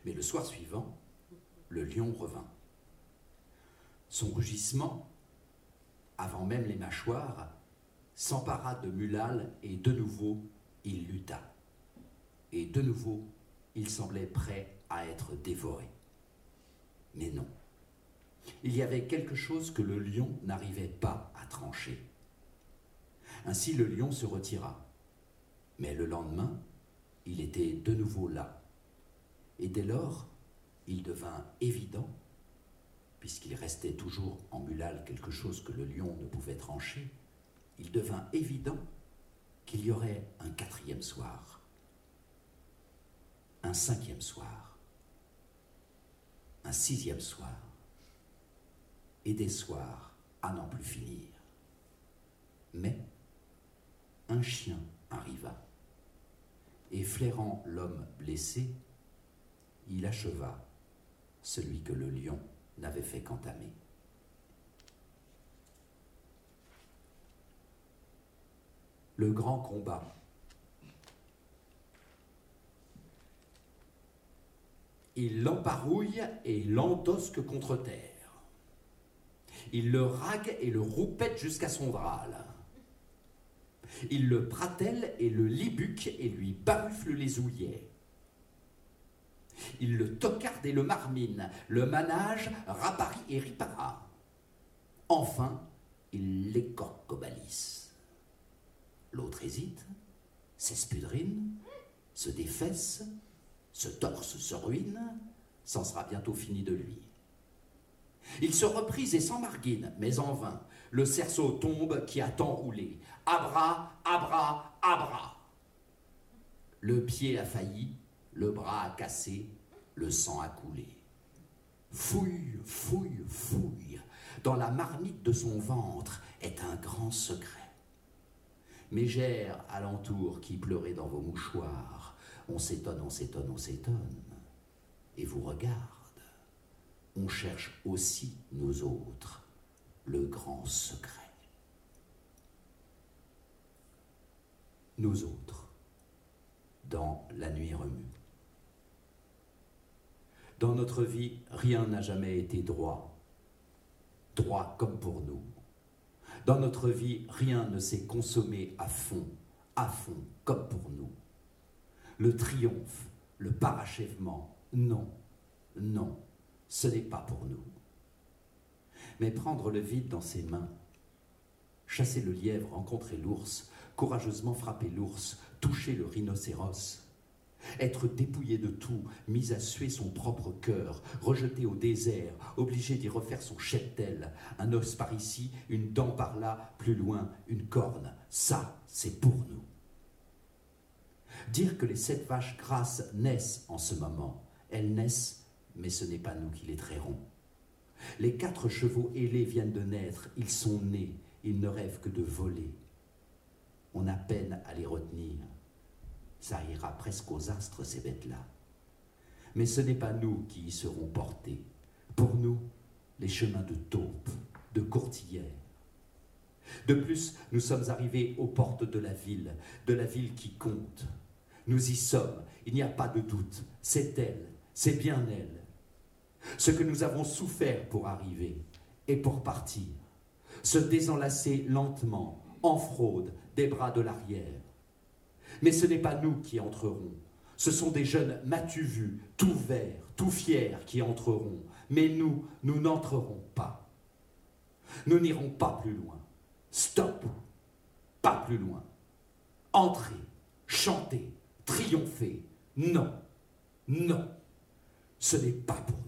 Mais le soir suivant, le lion revint. Son rugissement, avant même les mâchoires, s'empara de Mulal et de nouveau il lutta. Et de nouveau il semblait prêt à être dévoré. Mais non. Il y avait quelque chose que le lion n'arrivait pas à trancher. Ainsi le lion se retira. Mais le lendemain, il était de nouveau là. Et dès lors, il devint évident, puisqu'il restait toujours en Mulal quelque chose que le lion ne pouvait trancher, il devint évident qu'il y aurait un quatrième soir, un cinquième soir, un sixième soir, et des soirs à n'en plus finir. Mais un chien arriva, et flairant l'homme blessé, il acheva celui que le lion n'avait fait qu'entamer. Le grand combat. Il l'emparouille et l'endosque contre terre. Il le rague et le roupette jusqu'à son drâle. Il le pratelle et le libuque et lui barufle les ouillets. Il le tocarde et le marmine, le manage, rapari et ripara. Enfin, il au L'autre hésite, s'espudrine, se défesse, se torse, se ruine, c'en sera bientôt fini de lui. Il se reprise et s'emmarguine, mais en vain. Le cerceau tombe qui a tant roulé. Abra, abra, abra. Le pied a failli, le bras a cassé, le sang a coulé. Fouille, fouille, fouille. Dans la marmite de son ventre est un grand secret. Mégère alentour qui pleurait dans vos mouchoirs, on s'étonne, on s'étonne, on s'étonne, et vous regarde. On cherche aussi, nous autres, le grand secret. Nous autres, dans la nuit remue. Dans notre vie, rien n'a jamais été droit, droit comme pour nous. Dans notre vie, rien ne s'est consommé à fond, à fond, comme pour nous. Le triomphe, le parachèvement, non, non, ce n'est pas pour nous. Mais prendre le vide dans ses mains, chasser le lièvre, rencontrer l'ours, courageusement frapper l'ours, toucher le rhinocéros, être dépouillé de tout, mis à suer son propre cœur, rejeté au désert, obligé d'y refaire son cheptel, un os par ici, une dent par là, plus loin, une corne, ça, c'est pour nous. Dire que les sept vaches grasses naissent en ce moment, elles naissent, mais ce n'est pas nous qui les trairons. Les quatre chevaux ailés viennent de naître, ils sont nés, ils ne rêvent que de voler. On a peine à les retenir ça ira presque aux astres, ces bêtes-là. Mais ce n'est pas nous qui y serons portés. Pour nous, les chemins de taupe, de courtière. De plus, nous sommes arrivés aux portes de la ville, de la ville qui compte. Nous y sommes, il n'y a pas de doute. C'est elle, c'est bien elle. Ce que nous avons souffert pour arriver et pour partir. Se désenlacer lentement, en fraude, des bras de l'arrière mais ce n'est pas nous qui entrerons. Ce sont des jeunes m'as-tu vu, tout verts, tout fiers qui entreront. Mais nous, nous n'entrerons pas. Nous n'irons pas plus loin. Stop. Pas plus loin. Entrez, chantez, triomphez. Non, non, ce n'est pas pour.